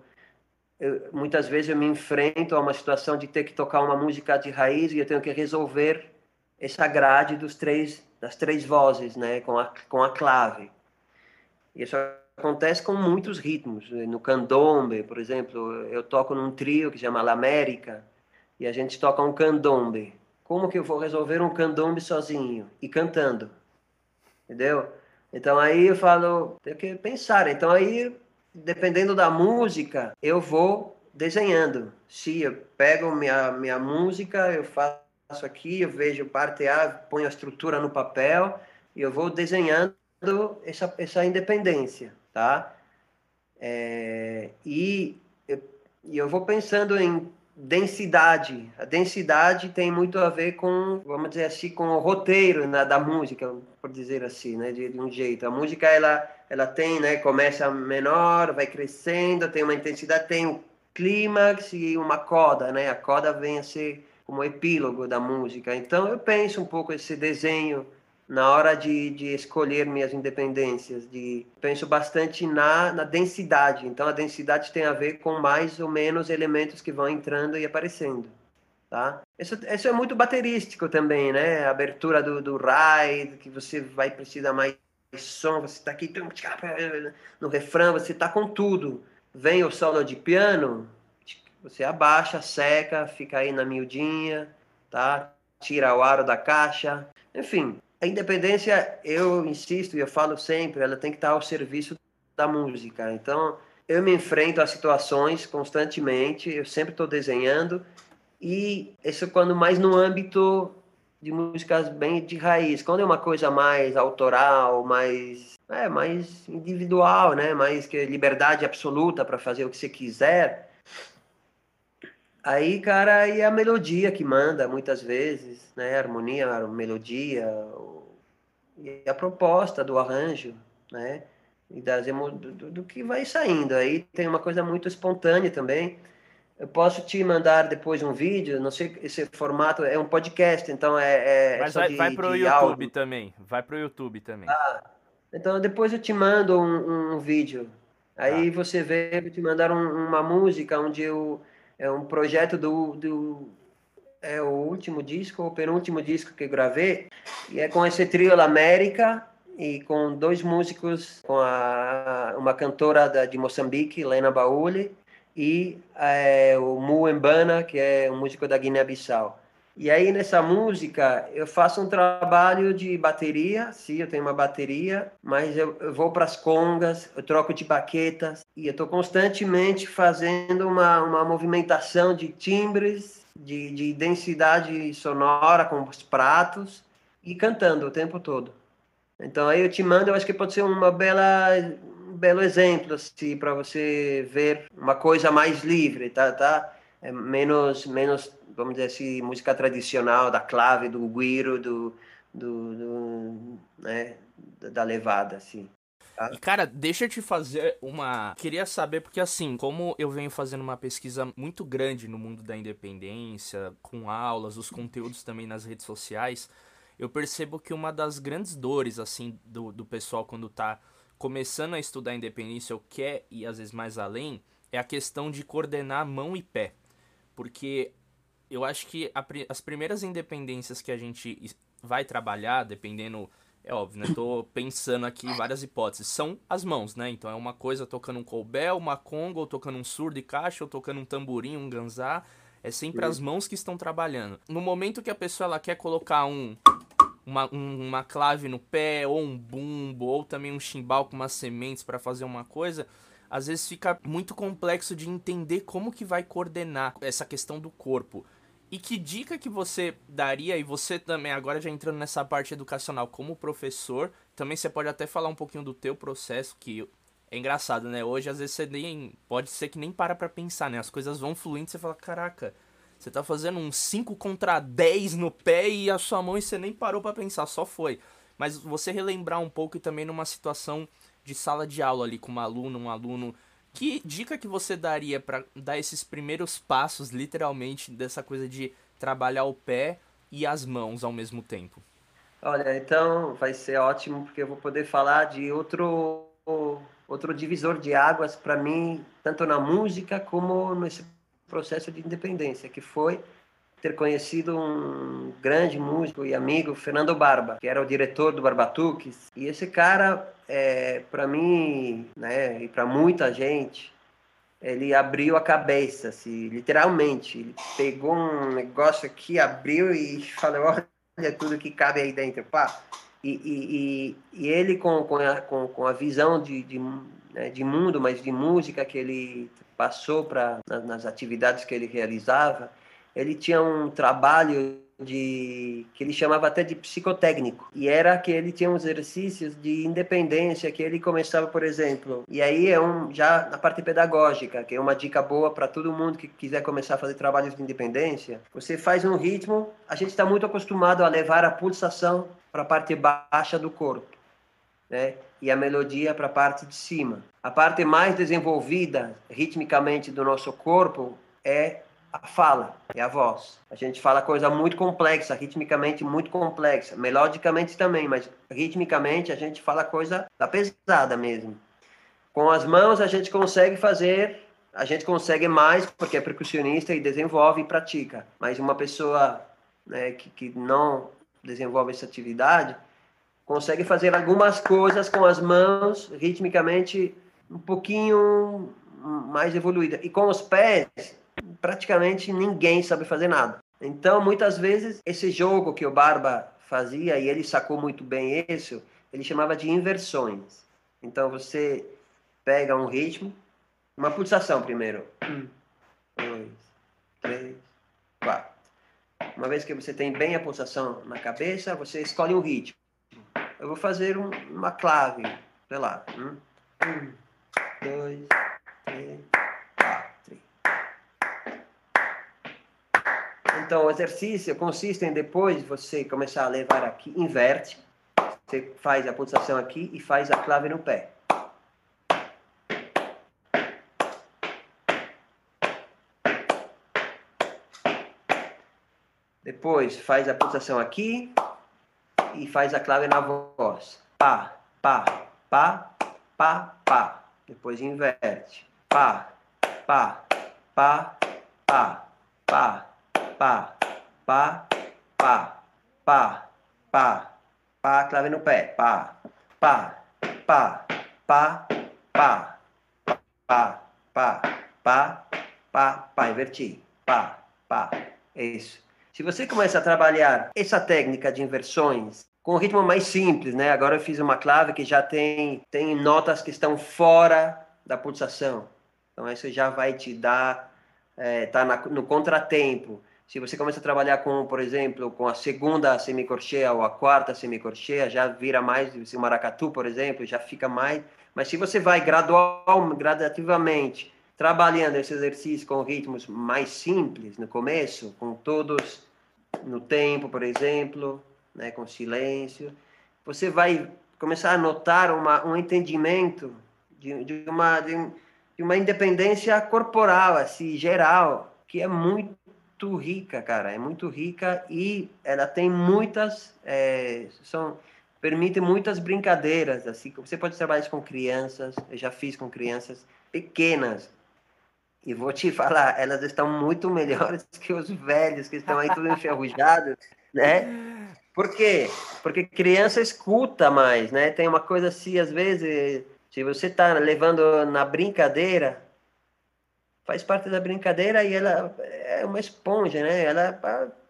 eu, muitas vezes eu me enfrento a uma situação de ter que tocar uma música de raiz e eu tenho que resolver essa grade dos três, das três vozes, né? Com a, com a clave. Isso acontece com muitos ritmos. No candombe, por exemplo, eu toco num trio que chama La América, e a gente toca um candombe. Como que eu vou resolver um candombe sozinho e cantando? Entendeu? Então aí eu falo, tem que pensar. Então aí, dependendo da música, eu vou desenhando. Se eu pego minha, minha música, eu faço aqui, eu vejo parte A, ponho a estrutura no papel e eu vou desenhando essa, essa independência, tá? É, e, eu, e eu vou pensando em densidade. A densidade tem muito a ver com, vamos dizer assim, com o roteiro né, da música, por dizer assim, né, de, de, um jeito. A música ela ela tem, né, começa menor, vai crescendo, tem uma intensidade, tem o clímax e uma coda, né? A coda vem a ser como epílogo da música. Então eu penso um pouco esse desenho na hora de, de escolher minhas independências, de penso bastante na, na densidade. Então a densidade tem a ver com mais ou menos elementos que vão entrando e aparecendo, tá? Isso, isso é muito baterístico também, né? A abertura do, do ride, que você vai precisar mais som, você está aqui no refrão, você está com tudo. Vem o solo de piano, você abaixa, seca, fica aí na miudinha, tá? Tira o aro da caixa, enfim, a independência, eu insisto e eu falo sempre, ela tem que estar ao serviço da música. Então, eu me enfrento a situações constantemente, eu sempre estou desenhando, e isso quando mais no âmbito de músicas bem de raiz. Quando é uma coisa mais autoral, mais é, mais individual, né? Mais que liberdade absoluta para fazer o que você quiser. Aí, cara, aí é a melodia que manda muitas vezes, né? A harmonia, a melodia, e a proposta do arranjo, né? E das emo... do, do, que vai saindo. Aí tem uma coisa muito espontânea também. Eu posso te mandar depois um vídeo, não sei, esse formato é um podcast, então é. é Mas vai, de, vai pro YouTube áudio. também. Vai pro YouTube também. Ah, então depois eu te mando um, um vídeo. Aí ah. você vê, eu te mandar um, uma música onde eu. É um projeto do, do é o último disco, o penúltimo disco que gravei, e é com esse trio La América e com dois músicos, com a, uma cantora da, de Moçambique, Lena Baule, e é, o Mu Mbana, que é um músico da Guiné-Bissau. E aí nessa música eu faço um trabalho de bateria, sim, eu tenho uma bateria, mas eu, eu vou para as congas, eu troco de baquetas e eu estou constantemente fazendo uma, uma movimentação de timbres de, de densidade sonora com os pratos e cantando o tempo todo. Então aí eu te mando, eu acho que pode ser uma bela um belo exemplo assim para você ver uma coisa mais livre, tá, tá? É menos menos, vamos dizer assim, música tradicional da clave, do guiro, do do, do né, da levada assim. E, cara, deixa eu te fazer uma. Queria saber, porque assim, como eu venho fazendo uma pesquisa muito grande no mundo da independência, com aulas, os conteúdos também nas redes sociais, eu percebo que uma das grandes dores, assim, do, do pessoal quando tá começando a estudar independência ou quer ir às vezes mais além, é a questão de coordenar mão e pé. Porque eu acho que a, as primeiras independências que a gente vai trabalhar, dependendo é óbvio, né? Tô pensando aqui várias hipóteses. São as mãos, né? Então é uma coisa tocando um colbel, uma conga, ou tocando um surdo e caixa, ou tocando um tamborim, um ganzá. É sempre as mãos que estão trabalhando. No momento que a pessoa ela quer colocar um uma, um, uma clave no pé, ou um bumbo, ou também um chimbal com umas sementes para fazer uma coisa, às vezes fica muito complexo de entender como que vai coordenar essa questão do corpo. E que dica que você daria, e você também, agora já entrando nessa parte educacional como professor, também você pode até falar um pouquinho do teu processo, que é engraçado, né? Hoje, às vezes, você nem. Pode ser que nem para pra pensar, né? As coisas vão fluindo você fala, caraca, você tá fazendo um 5 contra 10 no pé e a sua mão e você nem parou para pensar, só foi. Mas você relembrar um pouco e também numa situação de sala de aula ali com uma aluna, um aluno que dica que você daria para dar esses primeiros passos, literalmente, dessa coisa de trabalhar o pé e as mãos ao mesmo tempo? Olha, então vai ser ótimo porque eu vou poder falar de outro outro divisor de águas para mim, tanto na música como nesse processo de independência, que foi ter conhecido um grande músico e amigo, Fernando Barba, que era o diretor do Barbatuques. E esse cara, é, para mim, né, e para muita gente, ele abriu a cabeça, assim, literalmente. Ele pegou um negócio aqui, abriu e falou: olha tudo que cabe aí dentro, pá. E, e, e, e ele, com, com, a, com, com a visão de, de, né, de mundo, mas de música que ele passou para nas atividades que ele realizava, ele tinha um trabalho de que ele chamava até de psicotécnico. E era que ele tinha uns exercícios de independência que ele começava por exemplo. E aí é um já na parte pedagógica que é uma dica boa para todo mundo que quiser começar a fazer trabalhos de independência. Você faz um ritmo a gente está muito acostumado a levar a pulsação para a parte baixa do corpo né? E a melodia para a parte de cima. A parte mais desenvolvida ritmicamente do nosso corpo é a fala, é a voz. A gente fala coisa muito complexa, ritmicamente muito complexa, melodicamente também, mas ritmicamente a gente fala coisa da pesada mesmo. Com as mãos a gente consegue fazer, a gente consegue mais porque é percussionista e desenvolve e pratica. Mas uma pessoa né, que, que não desenvolve essa atividade consegue fazer algumas coisas com as mãos ritmicamente um pouquinho mais evoluída. E com os pés praticamente ninguém sabe fazer nada. Então, muitas vezes, esse jogo que o Barba fazia, e ele sacou muito bem isso, ele chamava de inversões. Então, você pega um ritmo, uma pulsação primeiro. Um, dois, três, quatro. Uma vez que você tem bem a pulsação na cabeça, você escolhe um ritmo. Eu vou fazer um, uma clave, sei lá. Um, um dois, três, Então, o exercício consiste em depois você começar a levar aqui, inverte, você faz a pulsação aqui e faz a clave no pé. Depois faz a pulsação aqui e faz a clave na voz. Pá, pá, pá, pá, pá. Depois inverte. Pá, pá, pá, pá, pá pá, pá, pá, pá, pá, pá, clave no pé, pá, pá, pá, pá, pá, pá, pá, pá, pá, pá, inverti, pá, pá, é isso. Se você começa a trabalhar essa técnica de inversões com um ritmo mais simples, né? Agora eu fiz uma clave que já tem, tem notas que estão fora da pulsação. Então isso já vai te dar, é, tá na, no contratempo. Se você começa a trabalhar com, por exemplo, com a segunda semicorcheia ou a quarta semicorcheia, já vira mais, se o maracatu, por exemplo, já fica mais. Mas se você vai gradual, gradativamente trabalhando esse exercício com ritmos mais simples no começo, com todos no tempo, por exemplo, né, com silêncio, você vai começar a notar uma, um entendimento de, de, uma, de, uma independência corporal, assim, geral, que é muito muito rica, cara, é muito rica e ela tem muitas, é, são, permite muitas brincadeiras, assim, você pode trabalhar com crianças, eu já fiz com crianças pequenas, e vou te falar, elas estão muito melhores que os velhos que estão aí tudo enferrujados, né? Por quê? Porque criança escuta mais, né? Tem uma coisa assim, às vezes, se você está levando na brincadeira, faz parte da brincadeira e ela é uma esponja, né? Ela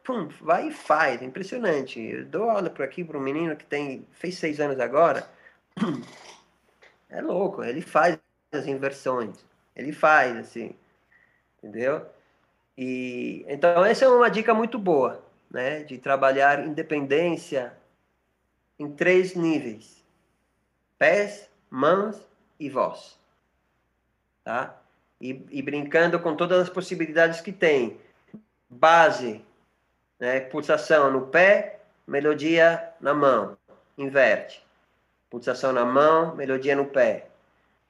pum, vai e faz, é impressionante. Eu dou aula por aqui para um menino que tem fez seis anos agora, é louco, ele faz as inversões, ele faz assim, entendeu? E então essa é uma dica muito boa, né? De trabalhar independência em três níveis: pés, mãos e voz, tá? E, e brincando com todas as possibilidades que tem. Base, né, pulsação no pé, melodia na mão, inverte. Pulsação na mão, melodia no pé.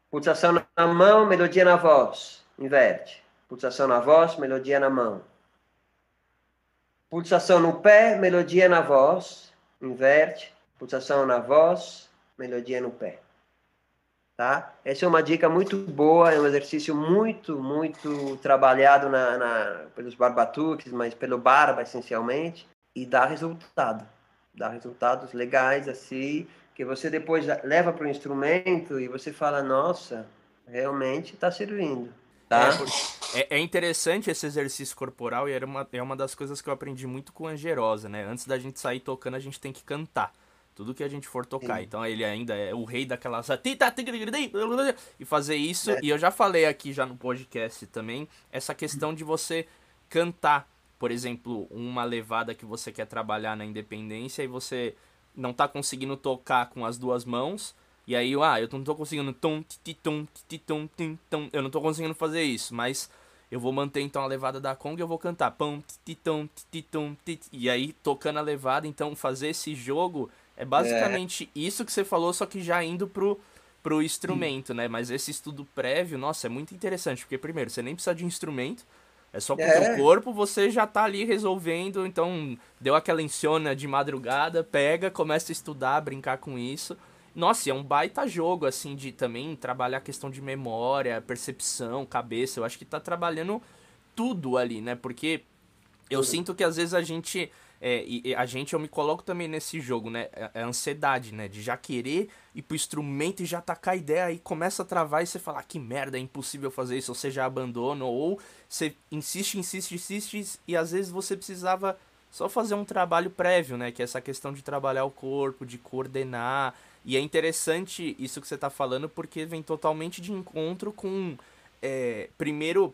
Pulsação na mão, melodia na voz, inverte. Pulsação na voz, melodia na mão. Pulsação no pé, melodia na voz, inverte. Pulsação na voz, melodia no pé tá? Essa é uma dica muito boa, é um exercício muito, muito trabalhado na, na, pelos barbatuques, mas pelo barba essencialmente, e dá resultado. Dá resultados legais assim, que você depois leva para o instrumento e você fala, nossa, realmente está servindo. Tá? É, é, interessante esse exercício corporal e era uma, é uma das coisas que eu aprendi muito com a Angerosa, né? Antes da gente sair tocando, a gente tem que cantar tudo que a gente for tocar. Sim. Então ele ainda é o rei daquela e fazer isso. É. E eu já falei aqui já no podcast também essa questão de você cantar, por exemplo, uma levada que você quer trabalhar na independência e você não tá conseguindo tocar com as duas mãos. E aí, ah, eu não tô conseguindo eu não tô conseguindo fazer isso, mas eu vou manter então a levada da conga e eu vou cantar e aí tocando a levada, então fazer esse jogo é basicamente é. isso que você falou, só que já indo pro, pro instrumento, né? Mas esse estudo prévio, nossa, é muito interessante, porque primeiro, você nem precisa de instrumento, é só com o é. corpo, você já tá ali resolvendo, então deu aquela insônia de madrugada, pega, começa a estudar, brincar com isso. Nossa, é um baita jogo, assim, de também trabalhar a questão de memória, percepção, cabeça. Eu acho que tá trabalhando tudo ali, né? Porque eu sinto que às vezes a gente é, e, a gente, eu me coloco também nesse jogo, né? É, é a ansiedade, né? De já querer ir pro instrumento e já tacar a ideia, aí começa a travar e você fala, ah, que merda, é impossível fazer isso, ou você já abandona, ou você insiste, insiste, insiste, e às vezes você precisava só fazer um trabalho prévio, né? Que é essa questão de trabalhar o corpo, de coordenar. E é interessante isso que você tá falando, porque vem totalmente de encontro com. É, primeiro,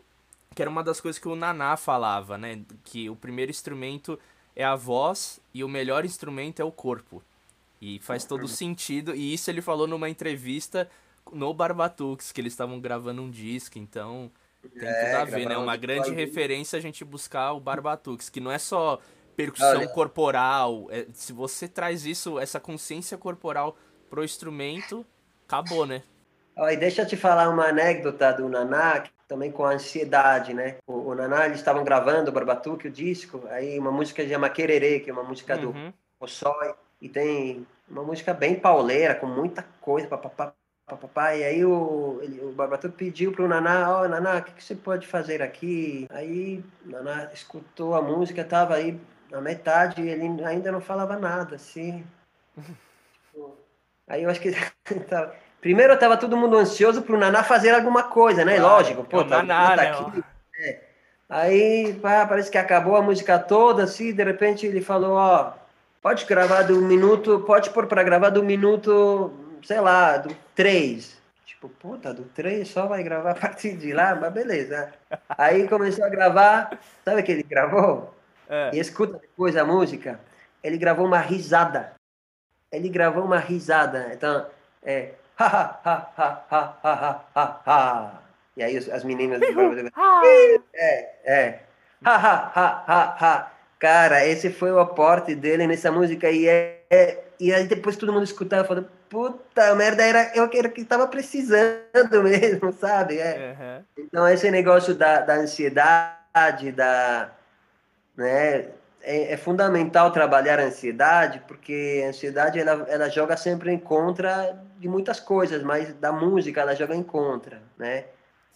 que era uma das coisas que o Naná falava, né? Que o primeiro instrumento é a voz e o melhor instrumento é o corpo. E faz todo sentido. E isso ele falou numa entrevista no Barbatux, que eles estavam gravando um disco, então tem é, tudo a ver, né? Uma grande referência a gente buscar o Barbatux, que não é só percussão Olha. corporal. É, se você traz isso, essa consciência corporal pro instrumento, acabou, né? E deixa eu te falar uma anedota do Naná, também com a ansiedade, né? O, o Naná, eles estavam gravando o Barbatuque, o disco, aí uma música que chama Quererê, que é uma música do uhum. Ossói, e tem uma música bem pauleira, com muita coisa, papapá, papapá, e aí o, ele, o Barbatuque pediu pro Naná, ó, oh, Naná, o que, que, você pode fazer aqui? Aí o Naná escutou a música, tava aí na metade, ele ainda não falava nada, assim. tipo, aí eu acho que Primeiro estava todo mundo ansioso para o Naná fazer alguma coisa, né? Claro, Lógico, pô, é tá, Naná, tá aqui. É. Aí, pá, parece que acabou a música toda, assim, de repente ele falou, ó, pode gravar do minuto, pode pôr para gravar do minuto, sei lá, do 3. Tipo, puta, do 3 só vai gravar a partir de lá, mas beleza. Aí começou a gravar, sabe o que ele gravou? É. E escuta depois a música, ele gravou uma risada. Ele gravou uma risada. Então, é, ha, ha, ha, ha, ha, ha, ha, E aí as meninas é, é, ha, ha, ha, ha, ha. Cara, esse foi o aporte dele nessa música e é, é e aí depois todo mundo escutava falando, puta merda, era eu que que estava precisando mesmo, sabe? É. Uhum. Então esse negócio da, da ansiedade, da, né, é, é, fundamental trabalhar a ansiedade, porque a ansiedade ela, ela joga sempre em contra de muitas coisas, mas da música ela joga em contra, né?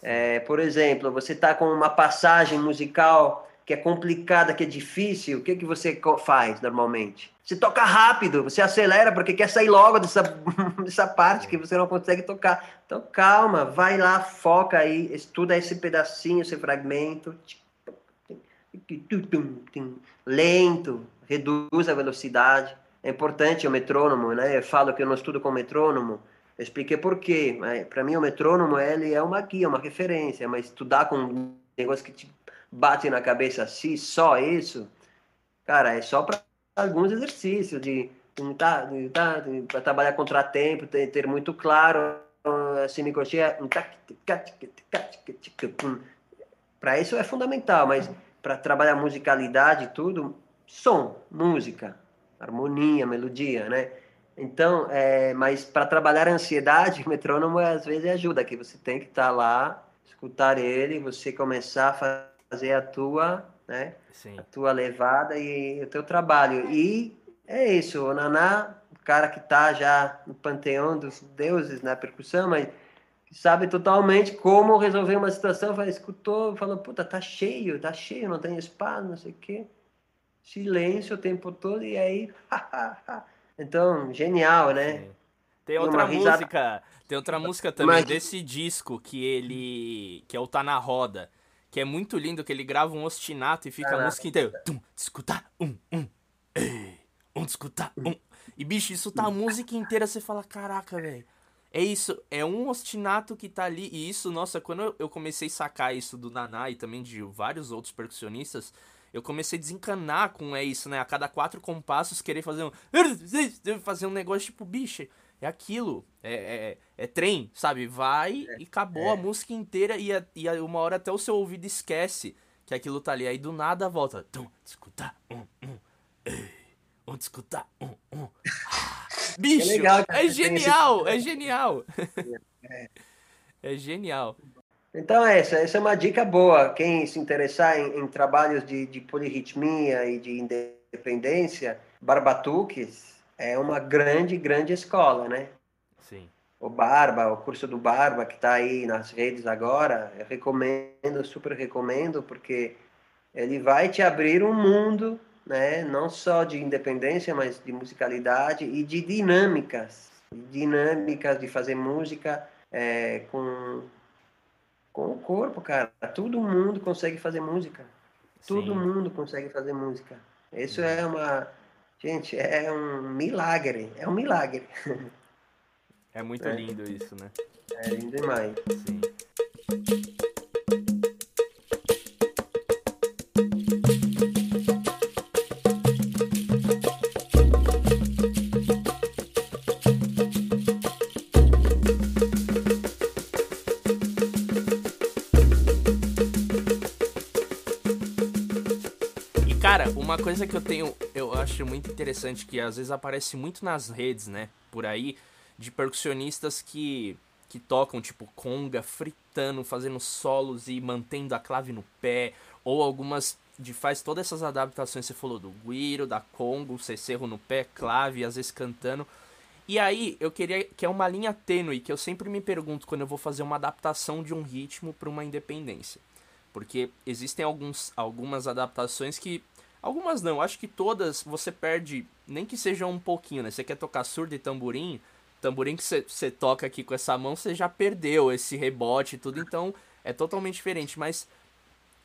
É, por exemplo, você está com uma passagem musical que é complicada, que é difícil, o que, que você faz normalmente? Você toca rápido, você acelera porque quer sair logo dessa, dessa parte que você não consegue tocar. Então calma, vai lá, foca aí, estuda esse pedacinho, esse fragmento. Lento, reduz a velocidade. É importante o metrônomo, né? Eu falo que eu não estudo com metrônomo. Eu expliquei por quê. Para mim, o metrônomo ele é uma guia, uma referência, mas estudar com um negócio que te bate na cabeça assim, só isso, cara, é só para alguns exercícios de tá, tá, para trabalhar contratempo, ter, ter muito claro a semicoxia. Para isso é fundamental, mas para trabalhar musicalidade e tudo, som, música, harmonia, melodia, né? Então, é, mas para trabalhar a ansiedade, o metrônomo às vezes ajuda, que você tem que estar tá lá, escutar ele, você começar a fazer a tua, né? Sim. A tua levada e o teu trabalho. E é isso, o Naná, o cara que está já no panteão dos deuses na percussão, mas sabe totalmente como resolver uma situação, fala, escutou, falou, puta, tá cheio, tá cheio, não tem espaço, não sei o quê. Silêncio o tempo todo e aí, então, genial, né? Sim. Tem outra música, tem outra música também Mas... desse disco que ele, que é o Tá Na Roda, que é muito lindo, que ele grava um ostinato e fica a música inteira. Tum, escutar, um, um, ei, um, escutar, um. E, bicho, isso tá a música inteira, você fala, caraca, velho. É isso, é um ostinato que tá ali. E isso, nossa, quando eu comecei a sacar isso do Naná e também de vários outros percussionistas, eu comecei a desencanar com é isso, né? A cada quatro compassos querer fazer um. Fazer um negócio tipo, bicho, é aquilo. É, é, é trem, sabe? Vai é, e acabou é. a música inteira e, a, e a uma hora até o seu ouvido esquece que aquilo tá ali. Aí do nada volta. Tum, escutar, um, um, ei, um, escutar, um, um. Ah, bicho, é, legal, é genial, esse... é genial. É. é genial. Então, essa, essa é uma dica boa. Quem se interessar em, em trabalhos de, de polirritmia e de independência, barbatuques, é uma grande, grande escola, né? Sim. O Barba, o curso do Barba, que está aí nas redes agora, eu recomendo, super recomendo, porque ele vai te abrir um mundo, né? Não só de independência, mas de musicalidade e de dinâmicas, dinâmicas de fazer música é, com com o corpo, cara. Todo mundo consegue fazer música. Todo Sim. mundo consegue fazer música. Isso é uma Gente, é um milagre. É um milagre. É muito é. lindo isso, né? É lindo demais. Sim. Coisa que eu tenho, eu acho muito interessante, que às vezes aparece muito nas redes, né, por aí, de percussionistas que, que tocam, tipo, conga, fritando, fazendo solos e mantendo a clave no pé, ou algumas de faz todas essas adaptações, você falou do guiro, da congo, cerro no pé, clave, às vezes cantando. E aí, eu queria que é uma linha tênue que eu sempre me pergunto quando eu vou fazer uma adaptação de um ritmo para uma independência. Porque existem alguns, algumas adaptações que Algumas não, acho que todas você perde, nem que seja um pouquinho, né? Você quer tocar surdo e tamborim, tamborim que você toca aqui com essa mão, você já perdeu esse rebote e tudo, então é totalmente diferente. Mas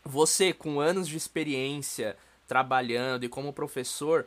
você, com anos de experiência trabalhando e como professor,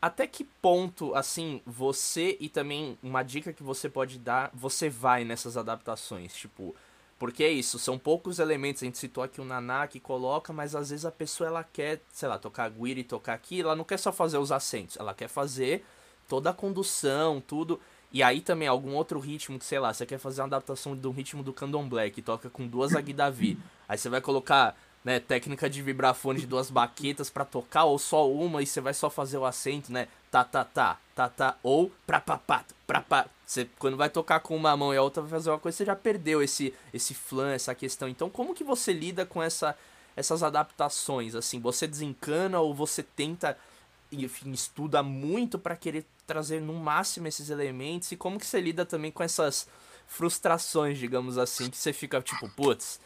até que ponto, assim, você e também uma dica que você pode dar, você vai nessas adaptações? Tipo, porque é isso, são poucos elementos, a gente citou aqui o Naná que coloca, mas às vezes a pessoa ela quer, sei lá, tocar guiri, tocar aqui, ela não quer só fazer os acentos, ela quer fazer toda a condução, tudo. E aí também algum outro ritmo que, sei lá, você quer fazer uma adaptação do ritmo do candomblé, que toca com duas aguidavi. aí você vai colocar, né, técnica de vibrafone de duas baquetas para tocar, ou só uma, e você vai só fazer o acento, né, tá, tá, tá, tá, tá, ou pra, pá, pá, pra, pá, você, quando vai tocar com uma mão e a outra vai fazer uma coisa, você já perdeu esse, esse flan, essa questão. Então, como que você lida com essa, essas adaptações? Assim, você desencana ou você tenta, enfim, estuda muito para querer trazer no máximo esses elementos? E como que você lida também com essas frustrações, digamos assim, que você fica tipo, putz,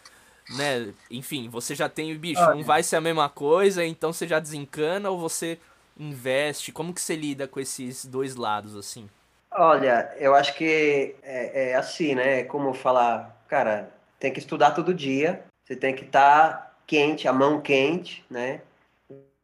né? Enfim, você já tem, bicho, não vai ser a mesma coisa, então você já desencana ou você investe? Como que você lida com esses dois lados, assim? Olha, eu acho que é, é assim, né? Como falar, cara, tem que estudar todo dia, você tem que estar tá quente, a mão quente, né?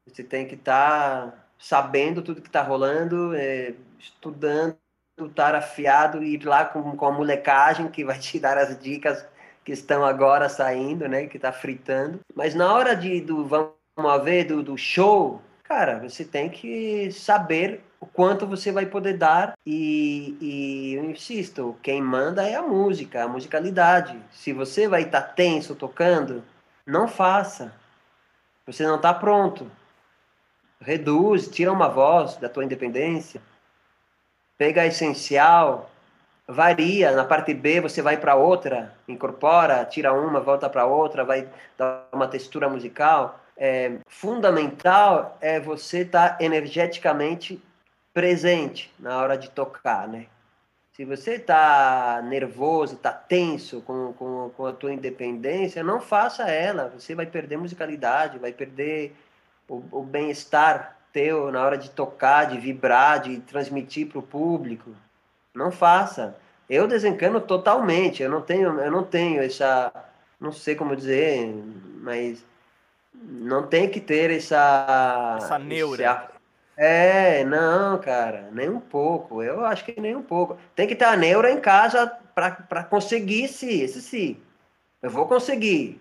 Você tem que estar tá sabendo tudo que está rolando, é, estudando, estar afiado e ir lá com, com a molecagem que vai te dar as dicas que estão agora saindo, né? Que está fritando. Mas na hora de do vamos ver do, do show, cara, você tem que saber o quanto você vai poder dar e, e, eu insisto, quem manda é a música, a musicalidade. Se você vai estar tá tenso tocando, não faça. Você não está pronto. Reduz, tira uma voz da tua independência. Pega a essencial, varia. Na parte B você vai para outra, incorpora, tira uma, volta para outra, vai dar uma textura musical. É, fundamental é você estar tá energeticamente presente na hora de tocar, né? Se você está nervoso, está tenso com, com, com a tua independência, não faça ela. Você vai perder musicalidade, vai perder o, o bem-estar teu na hora de tocar, de vibrar, de transmitir para o público. Não faça. Eu desencano totalmente. Eu não tenho, eu não tenho essa, não sei como dizer, mas não tem que ter essa essa neura. É, não, cara, nem um pouco. Eu acho que nem um pouco. Tem que ter a neura em casa para conseguir sim, esse sim. Eu vou conseguir,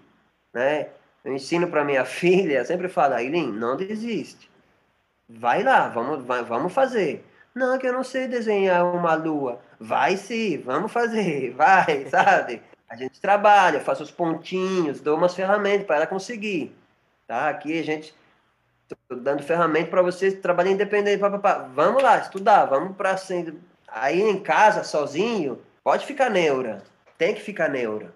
né? Eu ensino para minha filha, sempre falo, Aileen, não desiste. Vai lá, vamos, vai, vamos fazer. Não, que eu não sei desenhar uma lua. Vai sim, vamos fazer, vai, sabe? A gente trabalha, faço os pontinhos, dou umas ferramentas para ela conseguir. Tá? Aqui a gente Estou dando ferramenta para você trabalhar independente. Pá, pá, pá. Vamos lá, estudar, vamos para assim, aí em casa, sozinho, pode ficar neura. Tem que ficar neura.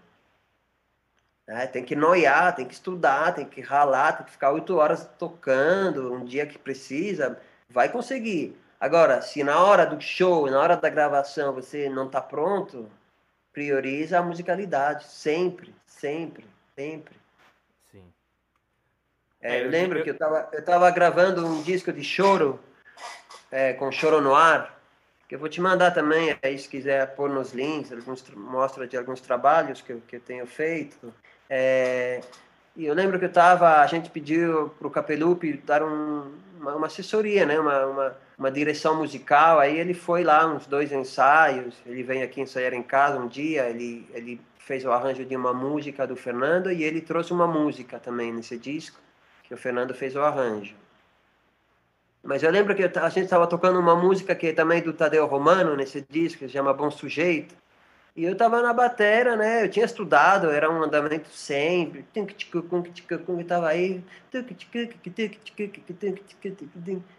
É, tem que noiar, tem que estudar, tem que ralar, tem que ficar oito horas tocando um dia que precisa. Vai conseguir. Agora, se na hora do show, na hora da gravação, você não está pronto, prioriza a musicalidade. Sempre, sempre, sempre. É, é, eu lembro que eu estava eu tava gravando um disco de choro, é, com choro no ar, que eu vou te mandar também, aí se quiser pôr nos links, alguns, mostra de alguns trabalhos que eu, que eu tenho feito. É, e eu lembro que eu estava, a gente pediu para o Capelupi dar um, uma, uma, assessoria, né? Uma, uma, uma, direção musical. Aí ele foi lá, uns dois ensaios. Ele vem aqui ensaiar em casa um dia. Ele, ele fez o arranjo de uma música do Fernando e ele trouxe uma música também nesse disco que o Fernando fez o arranjo. Mas eu lembro que a gente estava tocando uma música que é também do Tadeu Romano, nesse disco, que se chama Bom Sujeito. E eu estava na batera, né? Eu tinha estudado, era um andamento sempre. Estava aí.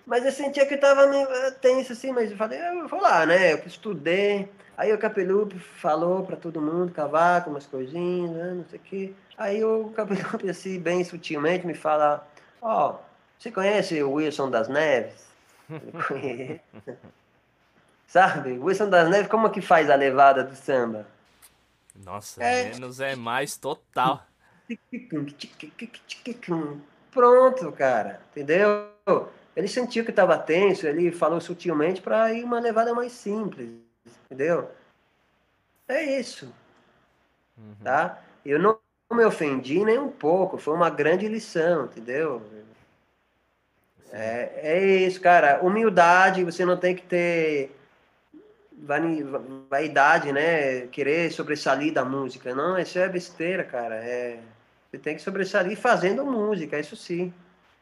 Mas eu sentia que estava tenso assim, mas eu falei, eu vou lá, né? Eu estudei. Aí o Capelupe falou para todo mundo, cavaco, umas coisinhas, né? não sei o quê. Aí o Capelupe, assim, bem sutilmente, me fala, ó, oh, você conhece o Wilson das Neves? Sabe? O Wilson das Neves, como que faz a levada do samba? Nossa, é... menos é mais total. Pronto, cara, entendeu? Ele sentiu que estava tenso, ele falou sutilmente para ir uma levada mais simples entendeu? É isso, uhum. tá? Eu não me ofendi nem um pouco, foi uma grande lição, entendeu? É, é isso, cara. Humildade, você não tem que ter vaidade, né? Querer sobressair da música. Não, isso é besteira, cara. É, você tem que sobressair fazendo música, isso sim.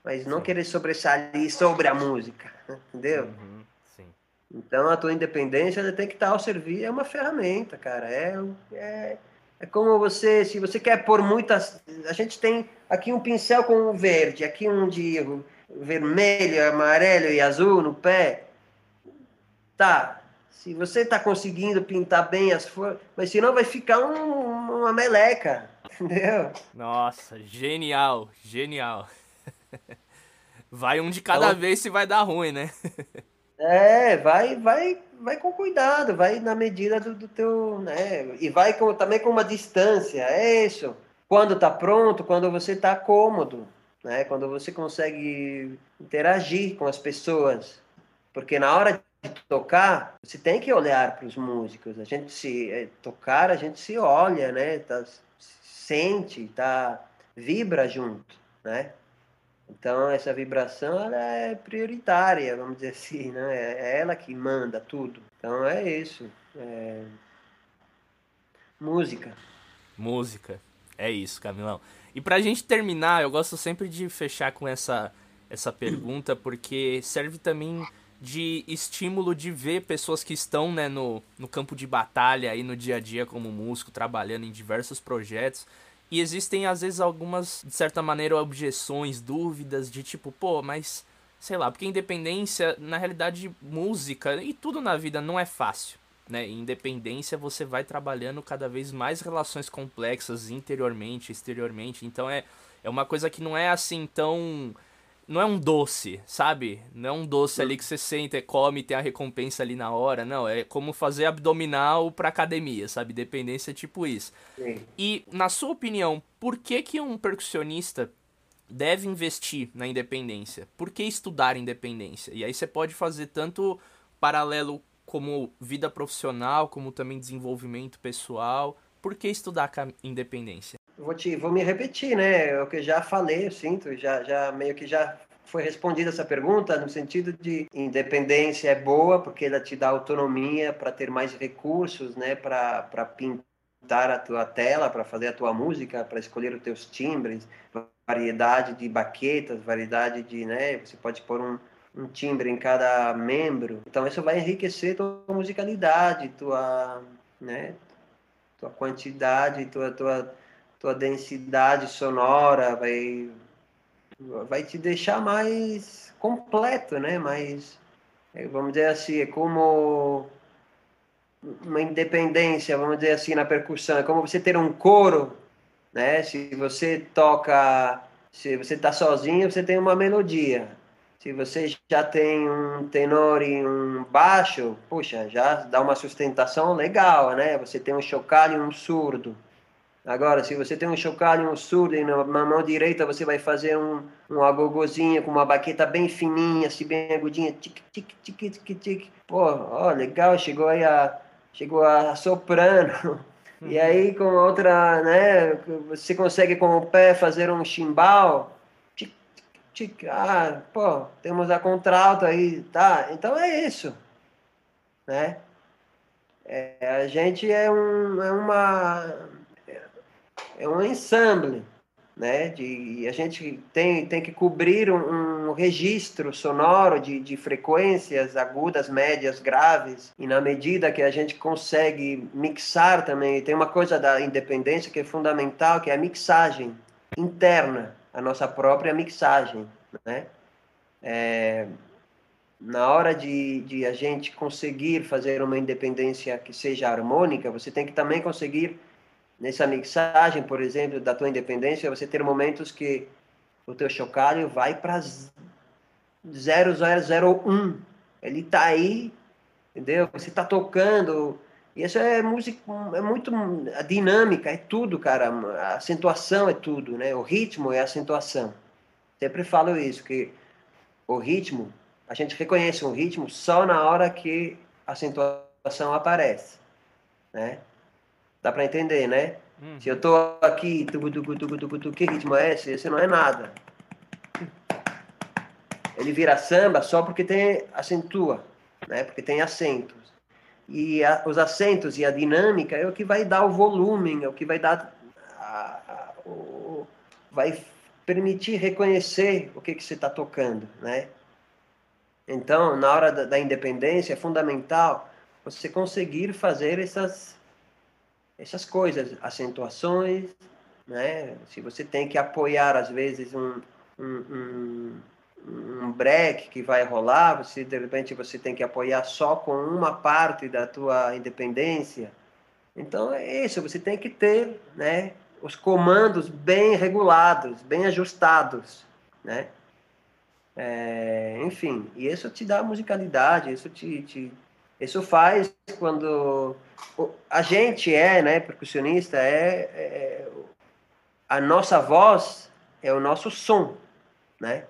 Mas não sim. querer sobressair sobre a música, entendeu? Uhum. Então a tua independência ela tem que estar ao serviço, é uma ferramenta, cara. É, é, é como você, se você quer pôr muitas. A gente tem aqui um pincel com verde, aqui um de vermelho, amarelo e azul no pé. Tá. Se você está conseguindo pintar bem as folhas, mas senão vai ficar um, uma meleca, entendeu? Nossa, genial, genial. Vai um de cada então, vez se vai dar ruim, né? É, vai, vai, vai com cuidado, vai na medida do, do teu, né? E vai com, também com uma distância, é isso. quando está pronto, quando você está cômodo, né? Quando você consegue interagir com as pessoas, porque na hora de tocar, você tem que olhar para os músicos. A gente se é, tocar, a gente se olha, né? Tá, sente, tá, vibra junto, né? Então essa vibração ela é prioritária, vamos dizer assim, né? É ela que manda tudo. Então é isso. É... Música. Música. É isso, Camilão. E pra gente terminar, eu gosto sempre de fechar com essa, essa pergunta, porque serve também de estímulo de ver pessoas que estão né, no, no campo de batalha aí no dia a dia como músico, trabalhando em diversos projetos. E existem, às vezes, algumas, de certa maneira, objeções, dúvidas de tipo, pô, mas sei lá, porque independência, na realidade, música e tudo na vida não é fácil. Né? independência você vai trabalhando cada vez mais relações complexas interiormente, exteriormente. Então é, é uma coisa que não é assim tão não é um doce, sabe? Não é um doce ali que você senta, come, tem a recompensa ali na hora. Não, é como fazer abdominal pra academia, sabe? Dependência é tipo isso. Sim. E, na sua opinião, por que, que um percussionista deve investir na independência? Por que estudar independência? E aí você pode fazer tanto paralelo como vida profissional, como também desenvolvimento pessoal. Por que estudar independência? Vou, te, vou me repetir, né? É o que já falei, eu sinto, já, já meio que já foi respondida essa pergunta no sentido de independência é boa porque ela te dá autonomia para ter mais recursos, né? Para pintar a tua tela, para fazer a tua música, para escolher os teus timbres, variedade de baquetas, variedade de, né? Você pode pôr um, um timbre em cada membro. Então isso vai enriquecer tua musicalidade, tua, né? Tua quantidade, tua tua tua densidade sonora, vai, vai te deixar mais completo, né? Mais, é, vamos dizer assim, é como uma independência, vamos dizer assim, na percussão. É como você ter um coro, né? Se você toca, se você está sozinho, você tem uma melodia. Se você já tem um tenor e um baixo, puxa, já dá uma sustentação legal, né? Você tem um chocalho e um surdo. Agora, se você tem um chocalho, um surdo e na, mão direita você vai fazer um, um agogozinho com uma baqueta bem fininha, assim, bem agudinha, tic, tic, tic, tic, tic. Pô, ó, legal, chegou aí a, chegou a soprano. E uhum. aí com outra, né, você consegue com o pé fazer um chimbal. Tic, tic, tic. Ah, pô, temos a contralto aí, tá? Então é isso, né? É, a gente é, um, é uma é um ensemble, né? De, a gente tem, tem que cobrir um, um registro sonoro de, de frequências agudas, médias, graves, e na medida que a gente consegue mixar também, tem uma coisa da independência que é fundamental, que é a mixagem interna, a nossa própria mixagem, né? É, na hora de, de a gente conseguir fazer uma independência que seja harmônica, você tem que também conseguir nessa mixagem, por exemplo, da tua independência, você ter momentos que o teu chocalho vai para 0001. Ele está aí, entendeu? Você está tocando. E isso é música, é muito a dinâmica, é tudo, cara. A acentuação é tudo, né? O ritmo é a acentuação. Sempre falo isso, que o ritmo, a gente reconhece um ritmo só na hora que a acentuação aparece, né? Dá para entender, né? Hum. Se eu tô aqui, tugu, tugu, tugu, tugu, tugu, que ritmo é esse? Esse não é nada. Ele vira samba só porque tem acentua, né? Porque tem acentos. E a, os acentos e a dinâmica é o que vai dar o volume, é o que vai dar a, a, o, vai permitir reconhecer o que que você está tocando, né? Então, na hora da, da independência é fundamental você conseguir fazer essas essas coisas, acentuações, né? Se você tem que apoiar, às vezes, um, um, um, break que vai rolar, você, de repente, você tem que apoiar só com uma parte da tua independência. Então, é isso, você tem que ter, né? Os comandos bem regulados, bem ajustados, né? É, enfim, e isso te dá musicalidade, isso te, te isso faz quando a gente é, né, percussionista, é, é a nossa voz é o nosso som, né?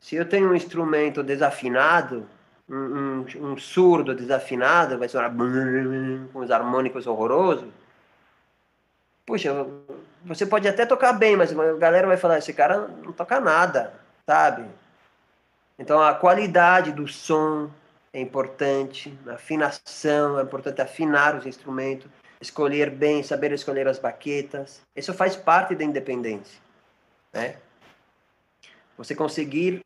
Se eu tenho um instrumento desafinado, um, um, um surdo desafinado, vai soar com os harmônicos horrorosos. Puxa, você pode até tocar bem, mas a galera vai falar: esse cara não toca nada, sabe? Então a qualidade do som é importante, afinação, é importante afinar os instrumentos, escolher bem, saber escolher as baquetas. Isso faz parte da independência, né? Você conseguir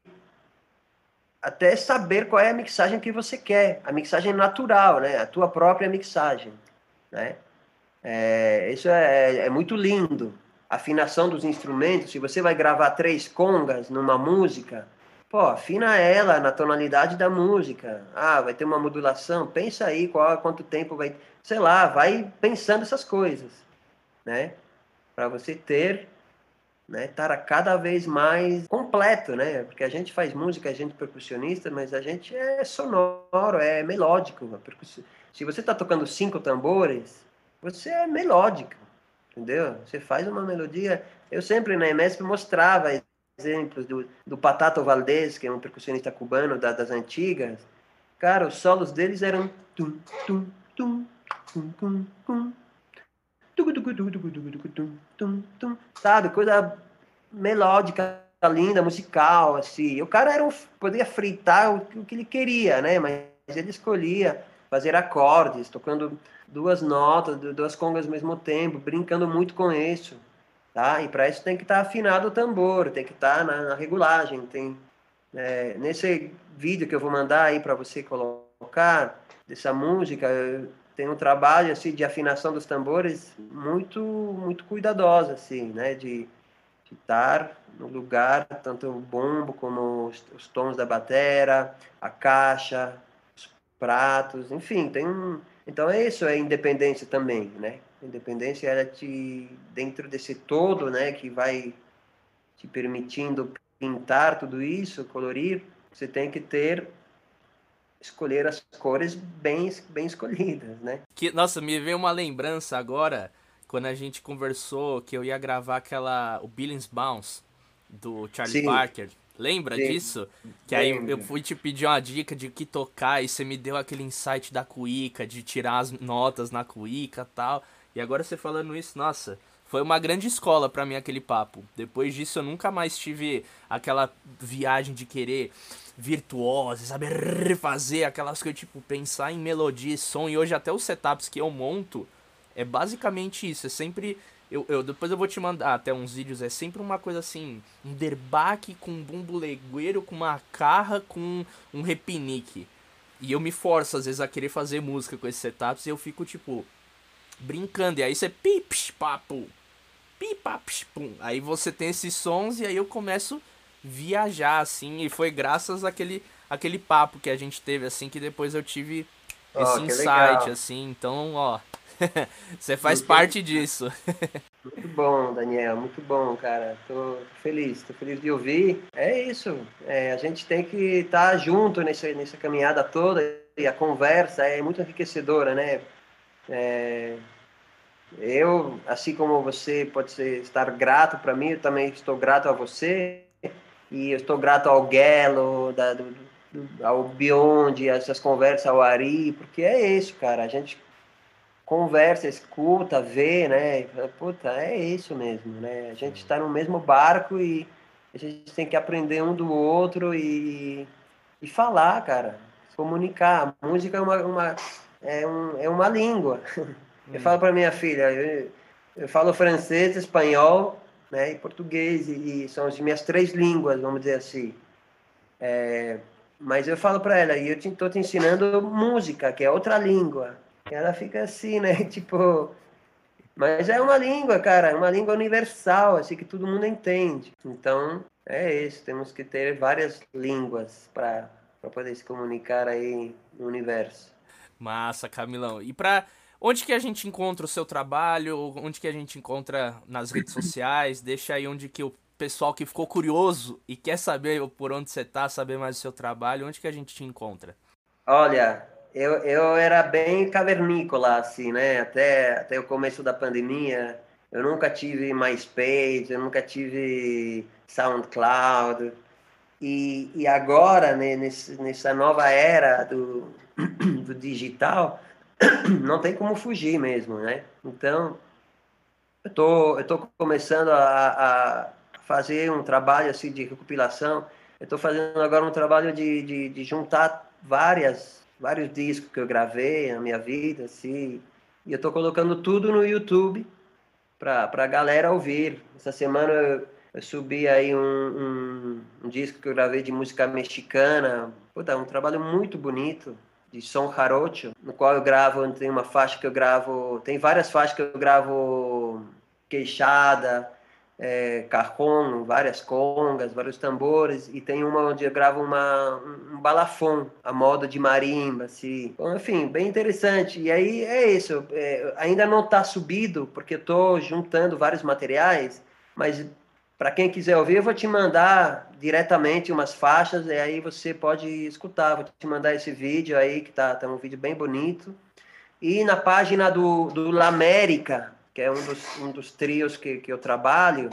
até saber qual é a mixagem que você quer, a mixagem natural, né? A tua própria mixagem, né? É, isso é, é muito lindo. A afinação dos instrumentos. Se você vai gravar três congas numa música, pô, afina ela na tonalidade da música. Ah, vai ter uma modulação. Pensa aí qual, quanto tempo vai, sei lá, vai pensando essas coisas, né? Para você ter né, estar cada vez mais completo, né? Porque a gente faz música, a gente é percussionista, mas a gente é sonoro, é melódico. Se você está tocando cinco tambores, você é melódico, entendeu? Você faz uma melodia. Eu sempre na EMESP mostrava exemplos do, do Patato Valdez, que é um percussionista cubano da, das antigas. Cara, os solos deles eram tum, tum, tum, tum, tum, tum, Sabe, coisa melódica, linda, musical, assim. O cara era um, podia fritar o que ele queria, né? Mas ele escolhia fazer acordes, tocando duas notas, duas congas ao mesmo tempo, brincando muito com isso, tá? E para isso tem que estar tá afinado o tambor, tem que estar tá na, na, regulagem, tem é, nesse vídeo que eu vou mandar aí para você colocar dessa música, tem um trabalho assim de afinação dos tambores muito muito cuidadosa assim, né, de, de estar no lugar tanto o bombo como os, os tons da batera, a caixa, os pratos, enfim, tem um então é isso, é independência também, né? Independência é te dentro desse todo, né, que vai te permitindo pintar tudo isso, colorir, você tem que ter escolher as cores bem, bem escolhidas, né? Que, nossa, me veio uma lembrança agora, quando a gente conversou que eu ia gravar aquela, o Billings Bounce, do Charlie Sim. Parker. Lembra Sim. disso? Que aí eu fui te pedir uma dica de que tocar e você me deu aquele insight da cuíca, de tirar as notas na cuíca e tal. E agora você falando isso, nossa, foi uma grande escola para mim aquele papo. Depois disso eu nunca mais tive aquela viagem de querer virtuosa, saber refazer aquelas coisas, tipo, pensar em melodia e som. E hoje até os setups que eu monto é basicamente isso. É sempre. Eu, eu, depois eu vou te mandar até uns vídeos. É sempre uma coisa assim: um derbaque com um bumbo legueiro, com uma carra, com um repinique. E eu me forço às vezes a querer fazer música com esses setups e eu fico tipo brincando. E aí você pips, papo, pipaps, pum. Aí você tem esses sons e aí eu começo viajar, assim, e foi graças àquele, àquele papo que a gente teve, assim, que depois eu tive oh, esse insight, legal. assim, então, ó, você faz muito parte disso. muito bom, Daniel, muito bom, cara, tô feliz, tô feliz de ouvir, é isso, é, a gente tem que estar tá junto nessa, nessa caminhada toda, e a conversa é muito enriquecedora, né, é, eu, assim como você pode ser, estar grato para mim, eu também estou grato a você, e eu estou grato ao Gelo, da, do, do, ao Beyond, essas conversas ao Ari, porque é isso, cara. A gente conversa, escuta, vê, né? Puta, é isso mesmo, né? A gente está no mesmo barco e a gente tem que aprender um do outro e, e falar, cara. Comunicar. A música é uma, uma, é, um, é uma língua. Eu hum. falo para minha filha, eu, eu falo francês, espanhol, né, e português, e, e, são as minhas três línguas, vamos dizer assim. É, mas eu falo para ela, e eu estou te, te ensinando música, que é outra língua. E ela fica assim, né, tipo... Mas é uma língua, cara, é uma língua universal, assim, que todo mundo entende. Então, é isso, temos que ter várias línguas para poder se comunicar aí no universo. Massa, Camilão. E para Onde que a gente encontra o seu trabalho? Onde que a gente encontra nas redes sociais? Deixa aí onde que o pessoal que ficou curioso e quer saber por onde você está, saber mais do seu trabalho, onde que a gente te encontra? Olha, eu, eu era bem cavernícola, assim, né? Até, até o começo da pandemia. Eu nunca tive MySpace, eu nunca tive SoundCloud. E, e agora, né, nesse, nessa nova era do, do digital, não tem como fugir mesmo, né? Então, eu tô, eu tô começando a, a fazer um trabalho assim de recopilação. Eu estou fazendo agora um trabalho de, de, de, juntar várias, vários discos que eu gravei na minha vida, assim, e eu estou colocando tudo no YouTube para a galera ouvir. Essa semana eu, eu subi aí um, um, um, disco que eu gravei de música mexicana, Puta, um trabalho muito bonito de som jarocho, no qual eu gravo, tem uma faixa que eu gravo, tem várias faixas que eu gravo queixada, é, várias congas, vários tambores, e tem uma onde eu gravo uma, um balafon, a moda de marimba, assim. Então, enfim, bem interessante. E aí é isso, é, ainda não está subido, porque estou juntando vários materiais, mas para quem quiser ouvir, eu vou te mandar diretamente umas faixas, e aí você pode escutar. Vou te mandar esse vídeo aí, que tá, tá um vídeo bem bonito. E na página do, do Lamérica, que é um dos, um dos trios que, que eu trabalho,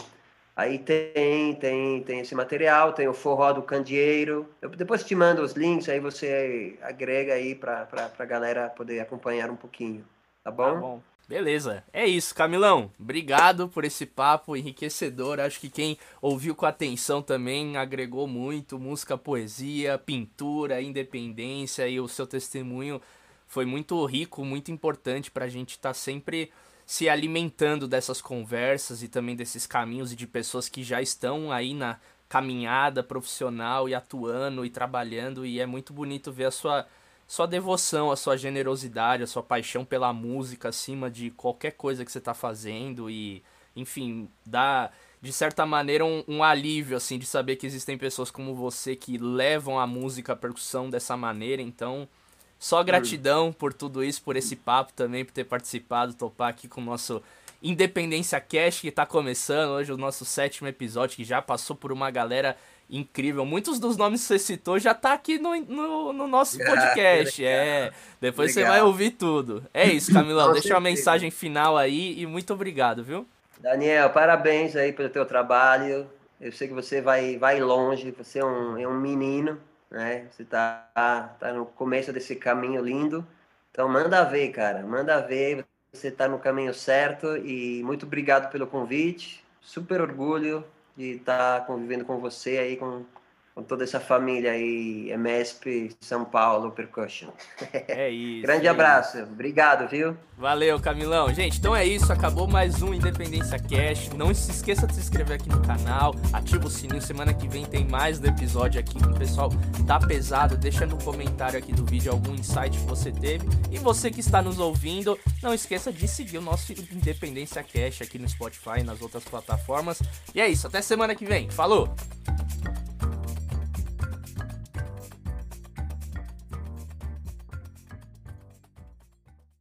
aí tem, tem, tem esse material, tem o Forró do Candeeiro. Eu depois te mando os links, aí você agrega aí para a galera poder acompanhar um pouquinho. Tá bom? Tá bom. Beleza, é isso, Camilão. Obrigado por esse papo enriquecedor. Acho que quem ouviu com atenção também agregou muito: música, poesia, pintura, independência e o seu testemunho foi muito rico, muito importante para a gente estar tá sempre se alimentando dessas conversas e também desses caminhos e de pessoas que já estão aí na caminhada profissional e atuando e trabalhando. E é muito bonito ver a sua sua devoção, a sua generosidade, a sua paixão pela música acima de qualquer coisa que você está fazendo e, enfim, dá de certa maneira um, um, alívio assim de saber que existem pessoas como você que levam a música, a percussão dessa maneira. Então, só gratidão por tudo isso, por esse papo também, por ter participado, topar aqui com o nosso Independência Cash que está começando hoje o nosso sétimo episódio que já passou por uma galera incrível. Muitos dos nomes que você citou já tá aqui no, no, no nosso podcast. é. Depois Legal. você vai ouvir tudo. É isso, Camilão. Deixa uma mensagem final aí e muito obrigado, viu? Daniel, parabéns aí pelo teu trabalho. Eu sei que você vai, vai longe, você é um, é um menino, né? Você tá, tá no começo desse caminho lindo. Então manda ver, cara. Manda ver. Você tá no caminho certo e muito obrigado pelo convite. Super orgulho de estar tá convivendo com você aí, com, com toda essa família aí, MSP São Paulo Percussion. É isso. Grande é abraço. Isso. Obrigado, viu? Valeu, Camilão. Gente, então é isso. Acabou mais um Independência Cash. Não se esqueça de se inscrever aqui no canal. Ativa o sininho. Semana que vem tem mais do episódio aqui com o pessoal. Tá pesado. Deixa no comentário aqui do vídeo algum insight que você teve. E você que está nos ouvindo, não esqueça de seguir o nosso Independência Cash aqui no Spotify e nas outras plataformas. E é isso. Até semana que vem. Falou!